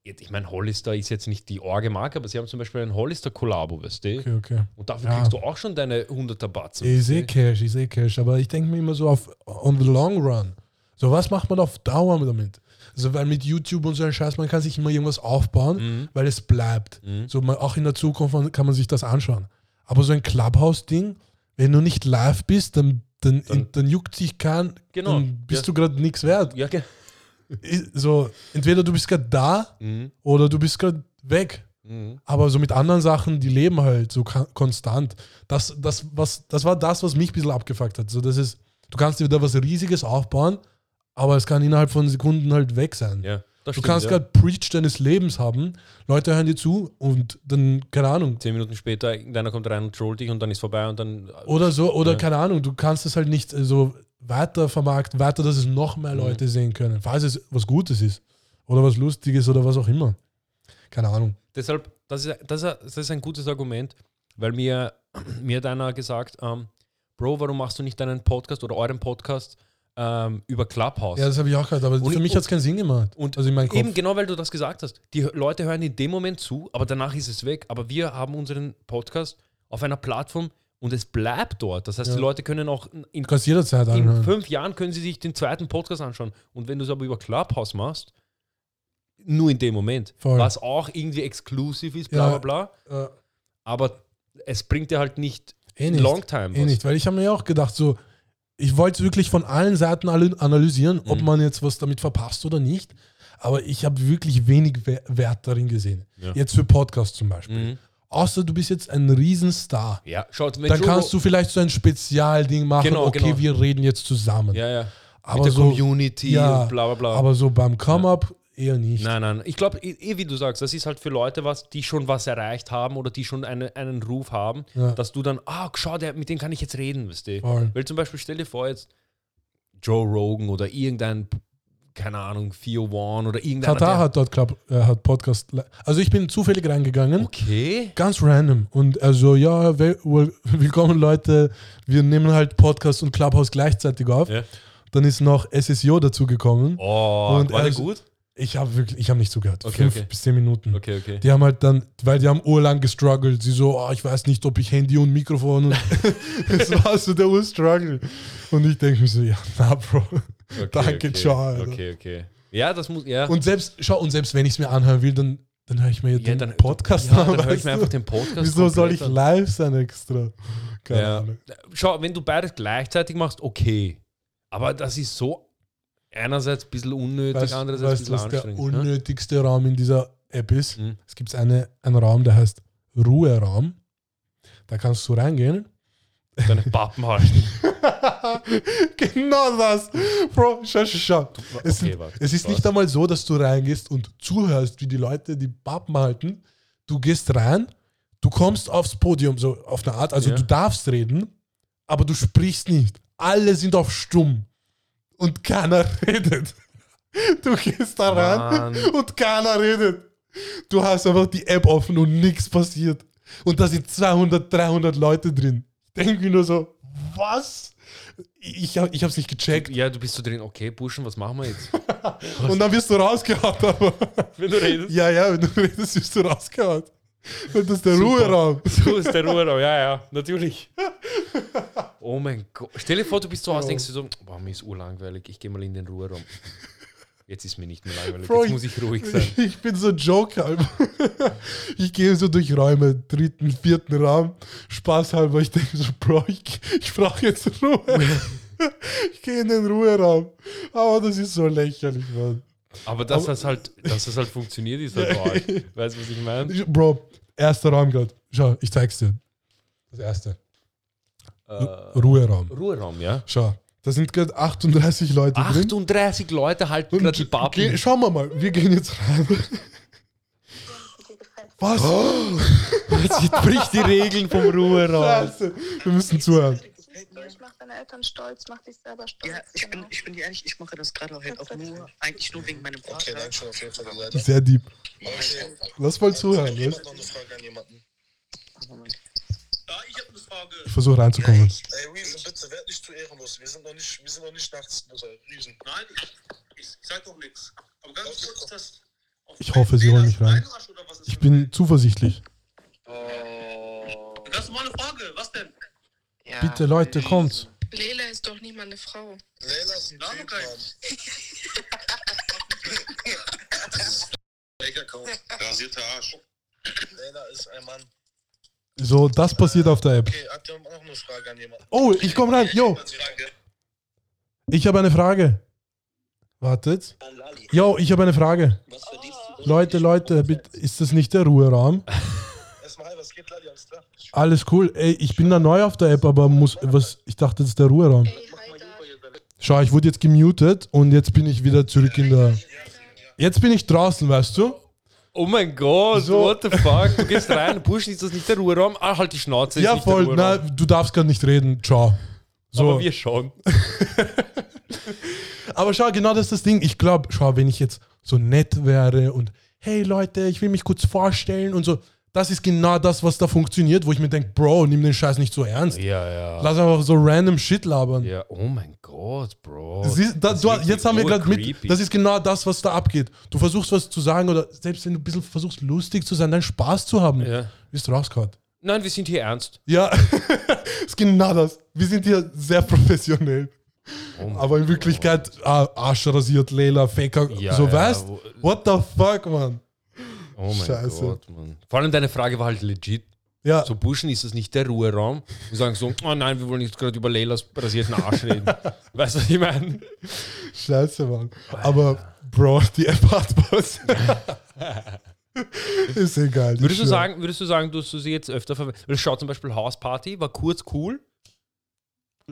ich meine, Hollister ist jetzt nicht die Orge-Marke, aber sie haben zum Beispiel ein Hollister-Kollabo, weißt du? okay, okay. Und dafür Ja. kriegst du auch schon deine 100er Batzen. Ich sehe? Cash, ich sehe Cash. Aber ich denke mir immer so auf on the long run. So, was macht man auf Dauer damit? Also, weil mit YouTube und so ein Scheiß, man kann sich immer irgendwas aufbauen, Mhm. weil es bleibt. Mhm. So, man, auch in der Zukunft kann man sich das anschauen. Aber so ein Clubhouse-Ding, wenn du nicht live bist, dann, dann, Dann- dann, juckt sich kein, Genau. dann bist Ja. du gerade nichts wert. Ja, I- So, entweder du bist gerade da mhm. oder du bist gerade weg. Mhm. Aber so mit anderen Sachen, die leben halt so konstant. Das, das, was, das war das, was mich ein bisschen abgefuckt hat. So, das ist, du kannst dir da was Riesiges aufbauen, aber es kann innerhalb von Sekunden halt weg sein. Ja, du stimmt, kannst ja. gerade Preach deines Lebens haben, Leute hören dir zu und dann, keine Ahnung, Zehn Minuten später, irgendeiner kommt rein und trollt dich und dann ist vorbei und dann. oder so, oder Ja. keine Ahnung, du kannst es halt nicht äh, so weiter vermarkten, weiter, dass es noch mehr Mhm. Leute sehen können, falls es was Gutes ist oder was Lustiges oder was auch immer. Keine Ahnung. Deshalb, das ist, das, ist, das ist ein gutes Argument, weil mir, mir hat einer gesagt, ähm, Bro, warum machst du nicht deinen Podcast oder euren Podcast ähm, über Clubhouse? Ja, das habe ich auch gehört, aber Und- für mich hat es keinen Sinn gemacht. und also. Eben genau, weil du das gesagt hast. Die Leute hören in dem Moment zu, aber danach ist es weg. Aber wir haben unseren Podcast auf einer Plattform und es bleibt dort. Das heißt, Ja. die Leute können auch in, kannst jederzeit in anhören. fünf Jahren können sie sich den zweiten Podcast anschauen. Und wenn du es aber über Clubhouse machst, nur in dem Moment, Voll. was auch irgendwie exklusiv ist, bla Ja. bla bla. Äh, Aber es bringt dir halt nicht, eh nicht. Longtime. Eh nicht, weil ich habe mir auch gedacht, so, ich wollte es wirklich von allen Seiten analysieren, ob Mhm. man jetzt was damit verpasst oder nicht. Aber ich habe wirklich wenig We- Wert darin gesehen. Ja. Jetzt für Podcasts zum Beispiel. Mhm. Außer du bist jetzt ein Riesenstar. Ja, schaut, wenn Dann kannst du vielleicht so ein Spezialding machen, Genau, okay, genau. wir reden jetzt zusammen. Ja, ja. aber Mit der so, Community ja, und bla bla bla. Aber so beim Come-Up eher nicht. Nein, nein. Ich glaube, eh, eh, wie du sagst, das ist halt für Leute was, die schon was erreicht haben oder die schon eine, einen Ruf haben, Ja. dass du dann, ah, schau, der, mit dem kann ich jetzt reden, du? Voll. Weil zum Beispiel, stell dir vor, jetzt Joe Rogan oder irgendein, keine Ahnung, Theo One oder irgendeiner. Katar der- hat dort Club, äh, hat Podcast. Also ich bin zufällig reingegangen. Okay. Ganz random. Und also, ja, wel- willkommen Leute. Wir nehmen halt Podcast und Clubhouse gleichzeitig auf. Ja. Dann ist noch SSO dazugekommen. Oh, Und war der also- gut? Ich habe wirklich, ich habe nicht zugehört. Okay, Fünf okay. bis zehn Minuten. Okay, okay. Die haben halt dann, weil die haben urlang gestruggelt. Sie so, oh, ich weiß nicht, ob ich Handy und Mikrofon und es war so der Urstruggle. Und ich denke mir so, ja, na, Bro. okay Danke, okay. ciao, Alter. Okay, okay. Ja, das muss, ja. Und selbst, schau, und selbst wenn ich es mir anhören will, dann, dann höre ich mir ja, den dann, Podcast ja, an. dann höre ich mir einfach den Podcast Wieso soll ich an. live sein extra? Keine Ja. Ahnung. Schau, wenn du beides gleichzeitig machst, okay. Aber das ist so einerseits ein bisschen unnötig, Weißt, andererseits weißt ein du, was bisschen der anstrengend. ne? unnötigste Raum in dieser App ist? Mhm. Es gibt eine, einen Raum, der heißt Ruheraum. Da kannst du reingehen. Deine Pappen halten. genau das. Bro, schau, schau, schau. Es, Okay, sind- warte, es ist was? nicht einmal so, dass du reingehst und zuhörst, wie die Leute die Pappen halten. Du gehst rein, du kommst aufs Podium, so auf eine Art, also Ja. du darfst reden, aber du sprichst nicht. Alle sind auf stumm und keiner redet. Du gehst da Mann. und keiner redet. Du hast einfach die App offen und nichts passiert. Und da sind 200, 300 Leute drin. Ich denke mir nur so, was? Ich, hab, ich hab's nicht gecheckt. Ja, du bist so drin, okay, Burschen, was machen wir jetzt? Und dann wirst du rausgehauen. Aber Wenn du redest. ja, ja, wenn du redest, wirst du rausgehauen. Das ist der Super. Ruheraum. So ist der Ruheraum, ja, ja, natürlich. Oh mein Gott. Stell dir vor, du bist zu Hause, denkst du so, boah, mir ist urlangweilig, ich gehe mal in den Ruheraum. Jetzt ist mir nicht mehr langweilig, Bro, jetzt muss ich ruhig sein. Ich bin so Joker. Alter. Ich gehe so durch Räume, dritten, vierten Raum, Spaß halber. Ich denke so, Bro, ich, ich brauche jetzt Ruhe. Ich gehe in den Ruheraum. Aber das ist so lächerlich, Mann. Aber dass das halt, dass das halt funktioniert, ist halt arg. Weißt du, was ich meine? Bro, erster Raum gerade. Schau, ich zeig's dir. Das erste. Ruheraum. Ruheraum, ja. Schau, da sind gerade 38 Leute drin. 38 Leute halten gerade die Pappen. Schauen wir mal, wir gehen jetzt rein. Was? Jetzt bricht die Regeln vom Ruheraum. Scheiße. Wir müssen zuhören. Ich mach deine Eltern stolz, mach dich selber stolz. Ja, ich bin, genau. ich bin dir ehrlich, ich mache das gerade halt auch nur, eigentlich nur wegen meinem Vater. Okay, danke schön auf jeden Fall, Leute. Sehr deep. Okay. Lass mal zuhören. Jemand Was? noch eine Frage an jemanden? Moment. Ja, ich habe eine Frage. Ich versuche reinzukommen. Ey, Reason, bitte, werd nicht zu ehrenlos. Wir sind noch nicht, wir sind noch nicht nachts, Mutter. Reason. Nein, ich, ich sag doch nichts. Aber ganz kurz, ist das. Ich hoffe, Sie holen mich rein. Ich bin zuversichtlich. Oh. Ganz normale Frage, was denn? Ja, Bitte, Leute, kommt. Leila ist doch nicht mal eine Frau. Leila ist ein Name Typ. Mann. Rasierter Arsch. Leila ist ein Mann. So, das passiert auf der App. Okay, habt ihr noch eine Frage an jemanden? Oh, ich komme rein. Yo, ich habe eine Frage. Wartet. Yo, ich habe eine Frage. Leute, Leute, bitte, ist das nicht der Ruheraum? Erstmal, was geht, Lali? Alles klar? Alles cool. Ey, ich bin da neu auf der App, aber muss was. Ich dachte, das ist der Ruheraum. Schau, ich wurde jetzt gemutet und jetzt bin ich wieder zurück in der. Jetzt bin ich draußen, weißt du? Oh mein Gott, So. what the fuck? Du gehst rein, Bursch, ist das nicht der Ruheraum? Ah, halt die Schnauze. Ja, voll. Na, du darfst gerade nicht reden. Ciao. So. Aber wir schon. Aber schau, genau das ist das Ding. Ich glaube, schau, wenn ich jetzt so nett wäre und hey Leute, ich will mich kurz vorstellen und so, das ist genau das, was da funktioniert, wo ich mir denke, Bro, nimm den Scheiß nicht so ernst. Ja, ja. Lass einfach so random Shit labern. Ja, oh mein Gott, Bro. Siehst, da, Das du, ist jetzt haben wir gerade mit, das ist genau das, was da abgeht. Du versuchst was zu sagen oder selbst wenn du ein bisschen versuchst lustig zu sein, deinen Spaß zu haben, Ja. bist du rausgehauen. Nein, wir sind hier ernst. Ja, ist genau das. Wir sind hier sehr professionell. Oh Aber in Wirklichkeit ah, Arsch rasiert, Lela, Faker, Ja, so ja, weißt What the fuck, man? Oh mein Scheiße. Gott, Mann. Vor allem deine Frage war halt legit. Ja, So Burschen, ist das nicht der Ruheraum? Wir sagen so, oh nein, wir wollen jetzt gerade über Leilas rasierten Arsch reden. weißt du, was ich meine? scheiße, Mann. Aber, Bro, die App hat was. ist egal. Würdest du, sagen, würdest du sagen, dass du sie jetzt öfter verwendest? Weil schau zum Beispiel House Party, war kurz cool.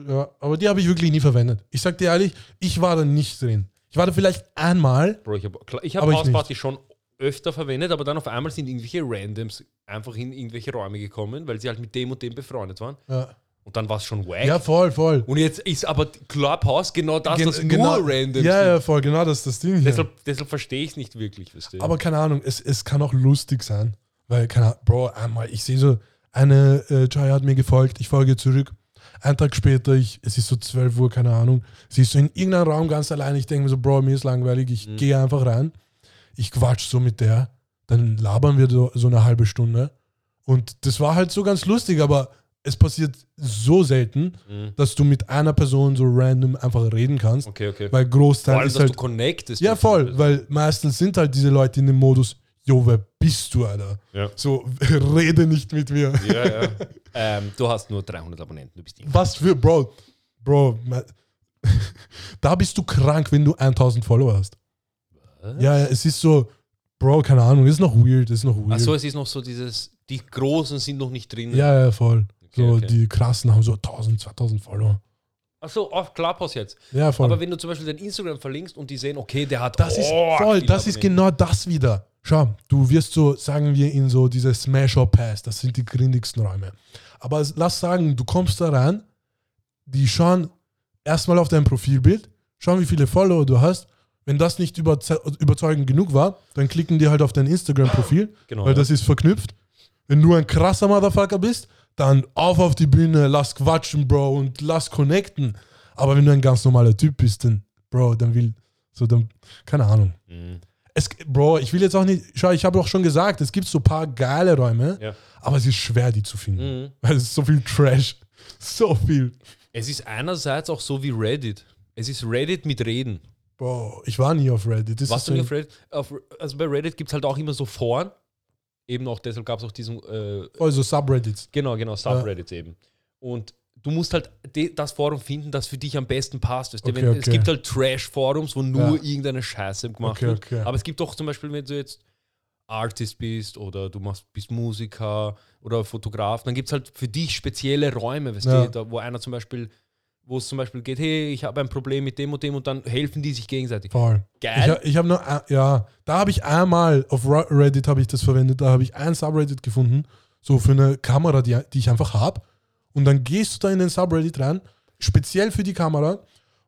Ja, aber die habe ich wirklich nie verwendet. Ich sag dir ehrlich, ich war da nicht drin. Ich war da vielleicht einmal. Bro, ich habe hab House. Party schon öfter verwendet, aber dann auf einmal sind irgendwelche Randoms einfach in irgendwelche Räume gekommen, weil sie halt mit dem und dem befreundet waren. Ja, Und dann war es schon wack. ja voll, voll. Und jetzt ist aber Clubhouse genau das, Gen- das nur Randoms Ja, ja, voll, genau das ist das Ding. Hier. Deshalb, deshalb verstehe ich es nicht wirklich, du? Aber keine Ahnung, es, es kann auch lustig sein. Weil, keine Ahnung, Bro, einmal, ich sehe so, eine äh, Jaya hat mir gefolgt, ich folge zurück. Einen Tag später, ich, es ist so 12 Uhr, keine Ahnung, sie ist so in irgendeinem Raum ganz allein. Ich denke mir so, Bro, mir ist langweilig, ich gehe einfach rein. Ich quatsch so mit der, dann labern wir so, so eine halbe Stunde. Und das war halt so ganz lustig, aber es passiert so selten, Mhm. dass du mit einer Person so random einfach reden kannst. okay, okay. Weil Vor Großteil allem, ist dass halt du connectest. ja, voll, weil meistens sind halt diese Leute in dem Modus, jo, wer bist du, Alter? Ja. So, rede nicht mit mir. Ja, ja. ähm, du hast nur 300 Abonnenten, du bist die. Was für, Bro, Bro, da bist du krank, wenn du 1000 Follower hast. Ja, ja, es ist so, Bro, keine Ahnung, ist noch weird, ist noch weird. Achso, es ist noch so dieses, die Großen sind noch nicht drin. ja, ja, voll. so, Okay, okay. die krassen haben so 1000, 2000 Follower. Achso, auf Clubhouse jetzt. Ja, voll. Aber wenn du zum Beispiel dein Instagram verlinkst und die sehen, okay, der hat Das ist oh, voll, viele das ist genau das wieder. Schau, du wirst so, sagen wir, in so diese Smash or Pass, das sind die grindigsten Räume. Aber lass sagen, du kommst da rein, die schauen erstmal auf dein Profilbild, schauen, wie viele Follower du hast. Wenn das nicht überze überzeugend genug war, dann klicken die halt auf dein Instagram-Profil, Genau, weil ja. das ist verknüpft. Wenn du ein krasser Motherfucker bist, dann auf auf die Bühne, lass quatschen, Bro, und lass connecten. Aber wenn du ein ganz normaler Typ bist, dann, Bro, dann will, so, dann, keine Ahnung. Mhm. Es, Bro, ich will jetzt auch nicht, schau, ich habe auch schon gesagt, es gibt so ein paar geile Räume, Ja. aber es ist schwer, die zu finden. Mhm. Weil es ist so viel Trash. So viel. Es ist einerseits auch so wie Reddit. Es ist Reddit mit Reden. Bro, ich war nie auf Reddit. Das Was ist du nicht auf Reddit? Auf, also bei Reddit gibt es halt auch immer so Foren. Eben auch, deshalb gab es auch diesen, äh, also Subreddits. genau, genau, Subreddits eben. Und du musst halt das Forum finden, das für dich am besten passt. Weißt du? Okay, wenn, Es okay. gibt halt Trash-Forums, wo nur Ja. irgendeine Scheiße gemacht Okay, wird. Aber es gibt doch zum Beispiel, wenn du jetzt Artist bist oder du machst, bist Musiker oder Fotograf, dann gibt es halt für dich spezielle Räume, weißt Ja. du, da, wo einer zum Beispiel, wo es zum Beispiel geht, hey, ich habe ein Problem mit dem und dem und dann helfen die sich gegenseitig. Voll. Geil. Ich, ich habe nur, ein- ja, da habe ich einmal auf Reddit habe ich das verwendet, da habe ich ein Subreddit gefunden, so für eine Kamera, die, die ich einfach habe. Und dann gehst du da in den Subreddit rein, speziell für die Kamera.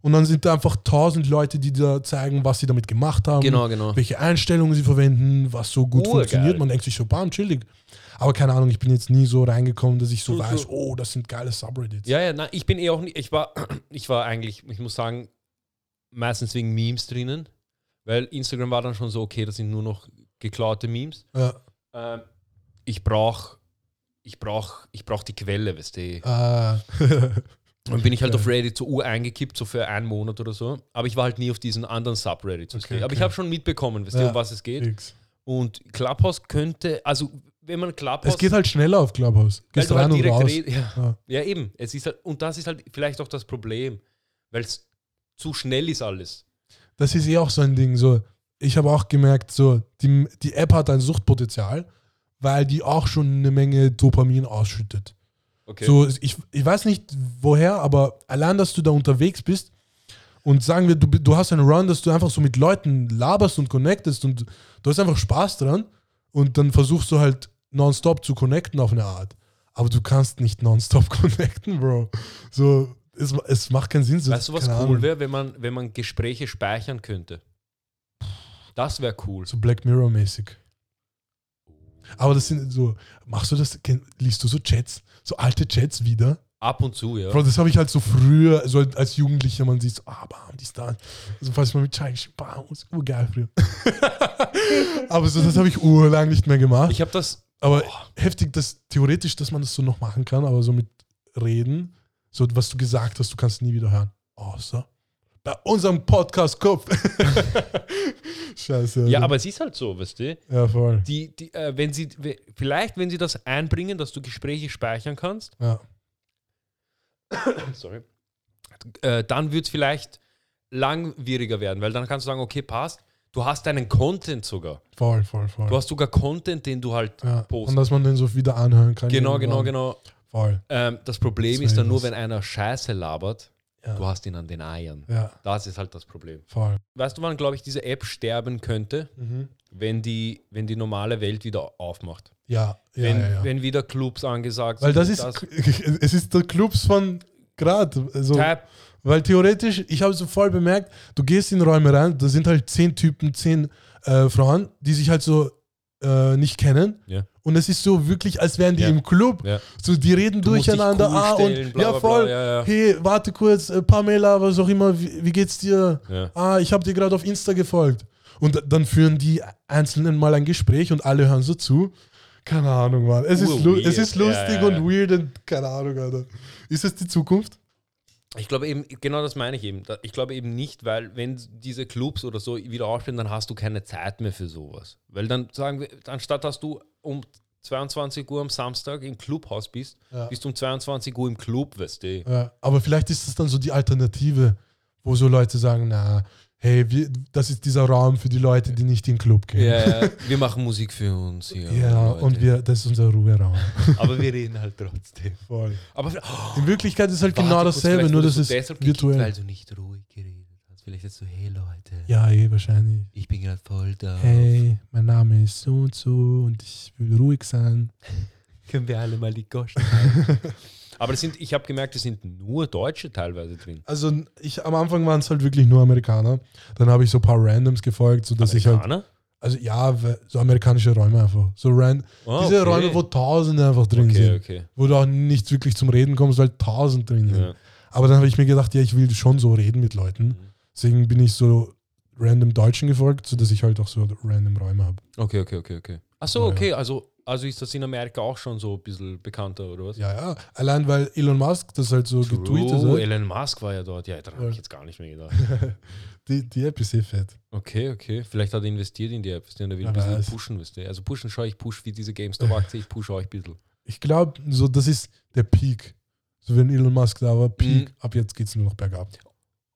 Und dann sind da einfach tausend Leute, die da zeigen, was sie damit gemacht haben, Genau, genau. welche Einstellungen sie verwenden, was so gut Urgeil. funktioniert. Man denkt sich so, bam, chillig. Aber keine Ahnung, ich bin jetzt nie so reingekommen, dass ich so So- weiß, so- oh, das sind geile Subreddits. Ja, ja, nein, ich bin eh auch nicht, ich war, ich war eigentlich, ich muss sagen, meistens wegen Memes drinnen, weil Instagram war dann schon so, okay, das sind nur noch geklaute Memes. Ja. Ähm, ich brauche ich brauch, ich brauch die Quelle, weißt du. Ah. Dann bin ich halt Okay. auf Reddit so Uhr eingekippt, so für einen Monat oder so. Aber ich war halt nie auf diesen anderen Subreddits. du. Okay, Aber ich okay. habe schon mitbekommen, weißt du, Ja, um was es geht. Fix. Und Clubhouse könnte, also wenn man Clubhouse. Es geht halt schneller auf Clubhouse. Gehst du rein halt und raus. ja. Ja. ja, eben. Es ist halt, und das ist halt vielleicht auch das Problem, weil es zu schnell ist alles. Das ist eh auch so ein Ding. So, ich habe auch gemerkt, so, die, die App hat ein Suchtpotenzial, weil die auch schon eine Menge Dopamin ausschüttet. Okay. So, ich, ich weiß nicht woher, aber allein, dass du da unterwegs bist und sagen wir, du, du hast einen Run, dass du einfach so mit Leuten laberst und connectest und du hast einfach Spaß dran und dann versuchst du halt nonstop zu connecten auf eine Art. Aber du kannst nicht nonstop connecten, Bro. So, es, es macht keinen Sinn. So, weißt du, was cool wäre, wenn man, wenn man Gespräche speichern könnte? Das wäre cool. So Black Mirror-mäßig. Aber das sind so, machst du das, liest du so Chats, so alte Chats wieder? Ab und zu, ja. Bro, das habe ich halt so früher, so als Jugendlicher, man sieht so, ah, bam, die da. So, falls man mit Chai, bam, ist urgeil früher. Aber so, das habe ich urlang nicht mehr gemacht. Ich habe das. aber heftig, dass theoretisch, dass man das so noch machen kann, aber so mit Reden, so was du gesagt hast, du kannst nie wieder hören. Außer bei unserem Podcast Kopf. Scheiße. Ja, Alter. aber es ist halt so, weißt du? Ja, voll. Die, die, äh, wenn sie, vielleicht, wenn sie das einbringen, dass du Gespräche speichern kannst, Ja. sorry, äh, dann wird es vielleicht langwieriger werden, weil dann kannst du sagen, okay, passt, du hast deinen Content sogar. Voll, voll, voll. Du hast sogar Content, den du halt ja. postest. Und dass man den so wieder anhören kann. Genau, genau, irgendwann. genau. Voll. Ähm, das Problem Das ist dann nur, wenn einer Scheiße labert, Ja. du hast ihn an den Eiern. Ja, Das ist halt das Problem. voll. Weißt du, wann, glaube ich, diese App sterben könnte? Mhm. Wenn die, wenn die normale Welt wieder aufmacht. Ja, ja, wenn, ja, ja. wenn wieder Clubs angesagt Weil das sind. ist, es ist der Clubs von gerade. Also, weil theoretisch, ich habe so voll bemerkt, du gehst in Räume rein, da sind halt zehn Typen, zehn äh, Frauen, die sich halt so äh, nicht kennen. Ja. Und es ist so wirklich, als wären die Ja. im Club. Ja. So, die reden Du durcheinander. cool ah, stellen, und bla, ja, voll. bla. Hey, warte kurz, äh, Pamela, was auch immer, wie, wie geht's dir? Ja. Ah, ich habe dir gerade auf Insta gefolgt. Und dann führen die Einzelnen mal ein Gespräch und alle hören so zu. Keine Ahnung, Mann. Es, ist, lu Urweird. es ist lustig und weird und keine Ahnung, Alter. Ist es die Zukunft? Ich glaube eben, genau das meine ich eben. Ich glaube eben nicht, weil wenn diese Clubs oder so wieder aufspielen, dann hast du keine Zeit mehr für sowas. Weil dann sagen wir, anstatt dass du um 22 Uhr am Samstag im Clubhaus bist, Ja. bist du um 22 Uhr im Club, weißt du. Ja, aber vielleicht ist das dann so die Alternative, wo so Leute sagen, na, hey, wir, das ist dieser Raum für die Leute, die nicht in den Club gehen. Ja, wir machen Musik für uns hier. Ja, Leute. und wir, das ist unser Ruheraum. Aber wir reden halt trotzdem. Voll. Aber In Wirklichkeit ist halt Warte genau dasselbe, nur dass es gekickt, virtuell. Weil du nicht ruhig geredet hast. Vielleicht jetzt so, hey Leute, Ja, eh, wahrscheinlich. ich bin gerade voll da. Hey, mein Name ist so und so und ich will ruhig sein. Können wir alle mal die Goschen halten? Aber das sind, ich habe gemerkt, es sind nur Deutsche teilweise drin. Also ich, am Anfang waren es halt wirklich nur Amerikaner. Dann habe ich so ein paar Randoms gefolgt, sodass ich halt, Amerikaner? also ja, so amerikanische Räume einfach. So ran, Ah, diese okay. Räume, wo Tausende einfach drin Okay, sind. okay. Wo du auch nicht wirklich zum Reden kommst, weil tausend drin sind. Ja. Aber dann habe ich mir gedacht, ja, ich will schon so reden mit Leuten. Mhm. Deswegen bin ich so random Deutschen gefolgt, sodass ich halt auch so random Räume habe. Okay, okay, okay, okay. Achso, Ja, ja. okay, also, also ist das in Amerika auch schon so ein bisschen bekannter, oder was? Ja, ja. Allein weil Elon Musk das halt so getweetet True, hat. Elon Musk war ja dort. Ja, daran habe ich Ja. jetzt gar nicht mehr gedacht. Die, die App ist eh fett. Okay, okay. Vielleicht hat er investiert in die App, weißt du, und er will ein bisschen weiß. pushen, weißt du. Also pushen schaue ich, push wie diese GameStop-Aktie, ich push euch ein bisschen. Ich glaube, so das ist der Peak. So wenn Elon Musk da war, Peak, Mhm. ab jetzt geht es nur noch bergab.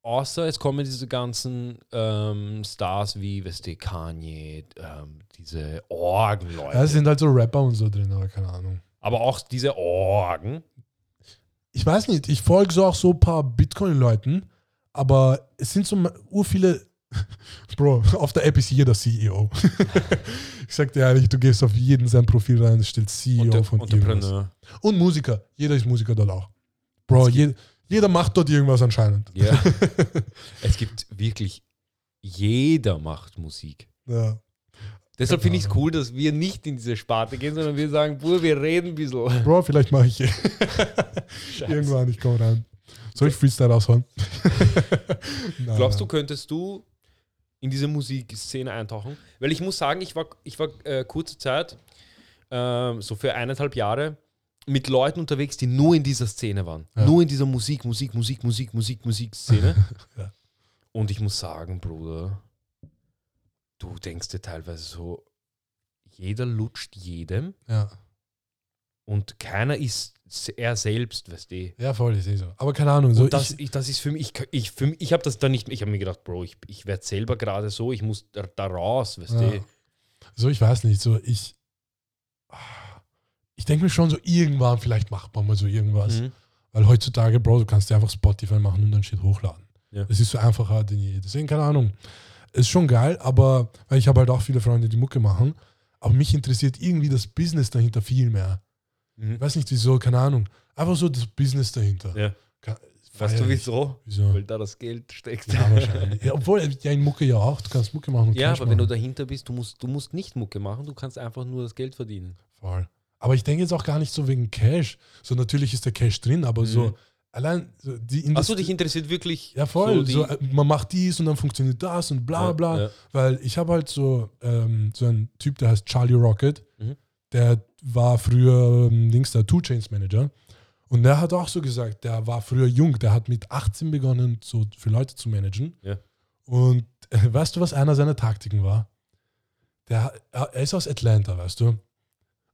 Außer es kommen diese ganzen ähm, Stars wie, weißt du, Kanye, ähm, diese Orgenleute. Ja, es sind halt so Rapper und so drin, aber keine Ahnung. Aber auch diese Orgen. Ich weiß nicht, ich folge so auch so ein paar Bitcoin-Leuten, aber es sind so ur viele. Bro, auf der App ist jeder CEO. ich sag dir ehrlich, du gehst auf jeden sein Profil rein, es steht CEO Unter, von irgendwas. Und Musiker. Jeder ist Musiker dort auch. Bro, je, jeder macht dort irgendwas anscheinend. Ja. es gibt wirklich, jeder macht Musik. Ja. Deshalb finde ich es cool, dass wir nicht in diese Sparte gehen, sondern wir sagen, Bur, wir reden ein bisschen. Bro, vielleicht mache ich irgendwann, ich komme rein. Soll ich Freestyle raushauen? Glaubst du, könntest du in diese Musikszene eintauchen? Weil ich muss sagen, ich war, ich war äh, kurze Zeit, ähm, so für eineinhalb Jahre, mit Leuten unterwegs, die nur in dieser Szene waren. Ja. Nur in dieser Musik, Musik, Musik, Musik, Musik, Musik-Szene. Ja. Und ich muss sagen, Bruder, du denkst dir teilweise so, jeder lutscht jedem Ja. und keiner ist er selbst, weißt du. ja, voll, ist eh so. Aber keine Ahnung. So Und das, ich, ich, das ist für mich, ich, ich, für mich, ich habe das da nicht, ich habe mir gedacht, Bro, ich, ich werde selber gerade so, ich muss da, da raus, weißt Ja. du. so, ich weiß nicht. So, ich. Ich denke mir schon so, irgendwann, vielleicht macht man mal so irgendwas. Mhm. Weil heutzutage, Bro, du kannst dir einfach Spotify machen und dann steht hochladen. Ja. Das ist so einfacher denn je. Deswegen, keine Ahnung. Ist schon geil, aber weil ich habe halt auch viele Freunde, die Mucke machen. Aber mich interessiert irgendwie das Business dahinter viel mehr. Mhm. Ich weiß nicht wieso, keine Ahnung. Einfach so das Business dahinter. Ja. Weißt du wieso? Wieso? Weil da das Geld steckt. Ja, wahrscheinlich. Ja, obwohl, ja, in Mucke ja auch. Du kannst Mucke machen. Und Ja, Cash aber wenn du machen. dahinter bist, du musst, du musst nicht Mucke machen, du kannst einfach nur das Geld verdienen. Voll. Aber ich denke jetzt auch gar nicht so wegen Cash. So natürlich ist der Cash drin, aber Mhm. so allein so die Achso, dich interessiert wirklich. ja, voll. die- So, äh, man macht dies und dann funktioniert das und bla Ja, bla. ja. Weil ich habe halt so, ähm, so einen Typ, der heißt Charlie Rocket. Mhm. Der war früher ähm, Dings, der Two Chains Manager. Und der hat auch so gesagt, der war früher jung, der hat mit 18 begonnen, so für Leute zu managen. Ja. Und äh, weißt du, was einer seiner Taktiken war? Der, er er ist aus Atlanta, weißt du?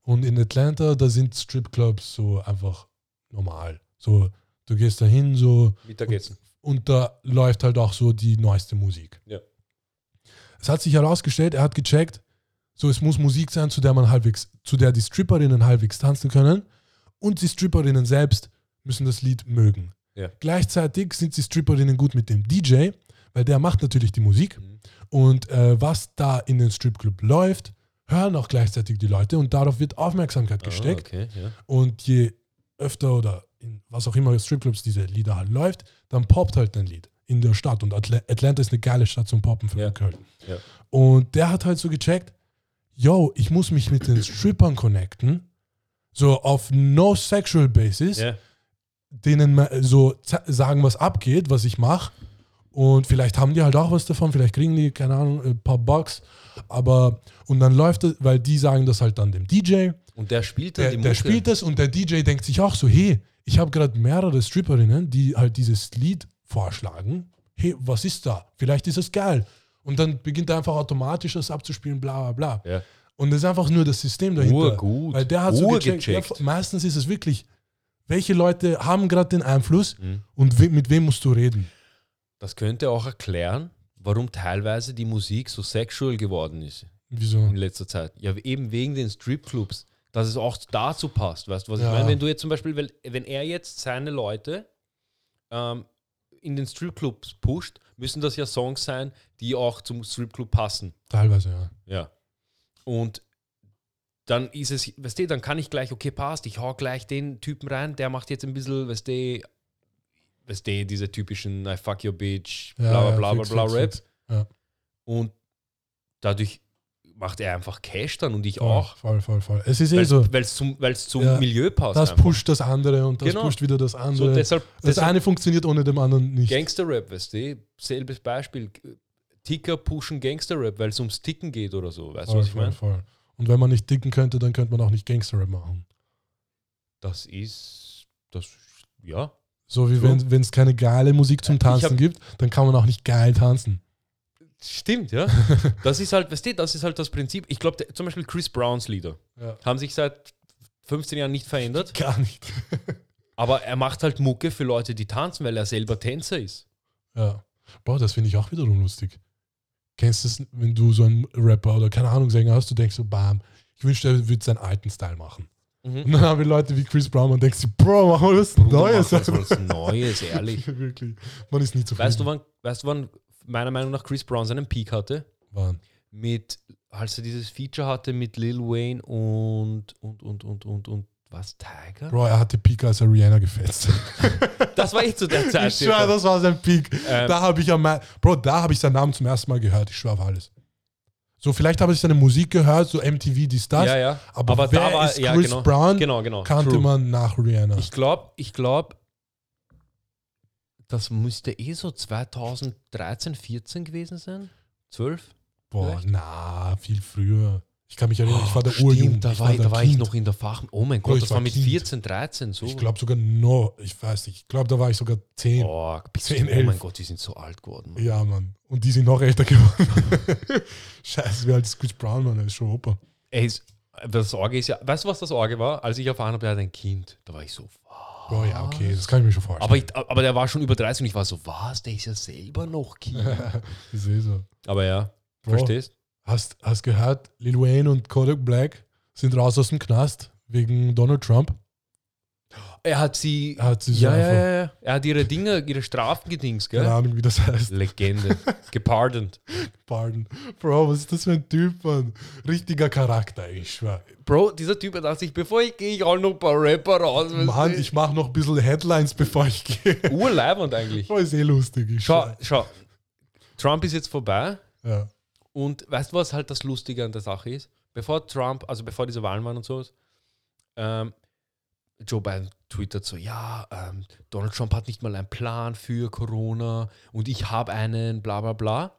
Und in Atlanta, da sind Stripclubs so einfach normal. So, du gehst da hin, so, Mittagessen. und da läuft halt auch so die neueste Musik. Ja. Es hat sich herausgestellt, er hat gecheckt, so es muss Musik sein, zu der man halbwegs, zu der die Stripperinnen halbwegs tanzen können und die Stripperinnen selbst müssen das Lied mögen. Ja. Gleichzeitig sind die Stripperinnen gut mit dem DJ, weil der macht natürlich die Musik Mhm. und äh, was da in den Stripclub läuft, hören auch gleichzeitig die Leute und darauf wird Aufmerksamkeit gesteckt. Ah, okay, ja. Und je öfter oder in was auch immer Stripclubs diese Lieder halt läuft, dann poppt halt ein Lied in der Stadt. Und Atla Atlanta ist eine geile Stadt zum Poppen für Ja. Köln. Ja. Und der hat halt so gecheckt, yo, ich muss mich mit den Strippern connecten, so auf no sexual basis, Ja. denen so sagen, was abgeht, was ich mache. Und vielleicht haben die halt auch was davon, vielleicht kriegen die, keine Ahnung, ein paar Bucks. Aber, und dann läuft es, weil die sagen das halt dann dem DJ Und der spielt dann der, der spielt das und der DJ denkt sich auch so, hey, ich habe gerade mehrere Stripperinnen, die halt dieses Lied vorschlagen. Hey, was ist da? Vielleicht ist es geil. Und dann beginnt er einfach automatisch das abzuspielen, bla bla bla. Ja. Und das ist einfach nur das System dahinter. Urgut. Weil der hat so Urgecheckt. gecheckt. Ja, meistens ist es wirklich, welche Leute haben gerade den Einfluss Mhm. und we mit wem musst du reden? Das könnte auch erklären, warum teilweise die Musik so sexual geworden ist Wieso? in letzter Zeit. Ja, eben wegen den Stripclubs, dass es auch dazu passt. Weißt du, was Ja. ich meine? Wenn du jetzt zum Beispiel, wenn er jetzt seine Leute ähm, in den Stripclubs pusht, müssen das ja Songs sein, die auch zum Stripclub passen. Teilweise, ja. Ja. Und dann ist es, weißt du, dann kann ich gleich, okay, passt, ich hau gleich den Typen rein, der macht jetzt ein bisschen, weißt du, weißt du, diese typischen I fuck your bitch, bla bla ja, bla bla fix, bla fix, Rap. fix. Und dadurch macht er einfach Cash dann und ich Voll, auch. Voll, voll, voll. Es ist eh Weil so, es zum, weil's zum Ja, Milieu passt. das einfach. pusht das andere und das Genau. pusht wieder das So, andere. deshalb, das deshalb eine funktioniert ohne dem anderen nicht. Gangster-Rap, weißt du, selbes Beispiel. Ticker pushen Gangster-Rap, weil es ums Ticken geht oder so. Weißt du, was ich meine? voll. Und wenn man nicht dicken könnte, dann könnte man auch nicht Gangster-Rap machen. Das ist. Das. Ja. So wie True. wenn es keine geile Musik zum Ich Tanzen hab- gibt, dann kann man auch nicht geil tanzen. Stimmt, ja. Das ist halt, weißt du, das ist halt das Prinzip. Ich glaube, zum Beispiel Chris Browns Lieder Ja. haben sich seit 15 Jahren nicht verändert, Gar nicht. aber er macht halt Mucke für Leute, die tanzen, weil er selber Tänzer ist. Ja. Boah, das finde ich auch wiederum lustig. Kennst du es, wenn du so einen Rapper oder keine Ahnung Sänger hast, du denkst so, bam, ich wünschte, er würde seinen alten Style machen. Mhm. Und dann haben wir Leute wie Chris Brown und denkst du, Bro, mach mal was Neues. Mach was, was Neues, ehrlich. Wirklich. Man ist nie zufrieden. Weißt du, wann, weißt du, wann meiner Meinung nach Chris Brown seinen Peak hatte? Wann? Mit, als er dieses Feature hatte mit Lil Wayne und, und, und, und, und, und, was, Tiger? Bro, er hatte Peak, als er Rihanna gefetzt. Das war echt zu der Zeit. Ich schwöre, das war sein Peak. Ähm, da habe ich am Bro, da habe ich seinen Namen zum ersten Mal gehört. Ich schwöre auf alles. So, vielleicht habe ich seine Musik gehört, so MTV, dies, das. ja, ja. Aber, Aber wer da war, ist ja, Chris genau, Brown? genau, genau. Kannte True. man nach Rihanna. Ich glaube, ich glaube, das müsste eh so 2013, 14 gewesen sein. 12? Boah, vielleicht? na, viel früher. Ich kann mich erinnern, ich war der Urjugend. Da war, ich, der da war ich noch in der Fach. Oh mein Gott, ich das war war mit Kind. 14, 13 so. Ich glaube sogar noch, ich weiß nicht, ich glaube, da war ich sogar 10. oh, bist du, 10, oh mein 11. Gott, die sind so alt geworden. Mann. Ja, Mann. Und die sind noch älter geworden. Scheiße, wie alt ist Chris Brown, Mann? Er ist schon Opa. Ey, das Orge ist ja, weißt du, was das Orge war? Als ich erfahren habe, er hat ein Kind, da war ich so, Bro, ja, okay, das kann ich mir schon vorstellen. aber, ich, aber der war schon über 30 und ich war so, was, der ist ja selber noch Kind. ich sehe so. aber ja, Bro, verstehst? Hast, hast gehört, Lil Wayne und Kodak Black sind raus aus dem Knast wegen Donald Trump? Er hat sie, Er hat sie so ja, ja, ja, er hat ihre Dinge, ihre Strafen gedings, gell? keine Ahnung, wie das heißt. Legende. Gepardoned. Pardon. Bro, was ist das für ein Typ, Mann? Richtiger Charakter, ich schwör. Bro, dieser Typ hat sich, bevor ich gehe, ich hol noch ein paar Rapper raus. Mann, ich mache noch ein bisschen Headlines, bevor ich gehe. Urleibend eigentlich. Bro, ist eh lustig. Ich Schau, schau. Trump ist jetzt vorbei Ja. Und weißt du, was halt das Lustige an der Sache ist? Bevor Trump, also bevor diese Wahlen waren und so, ähm, Joe Biden twittert so, ja, ähm, Donald Trump hat nicht mal einen Plan für Corona und ich habe einen, bla bla bla.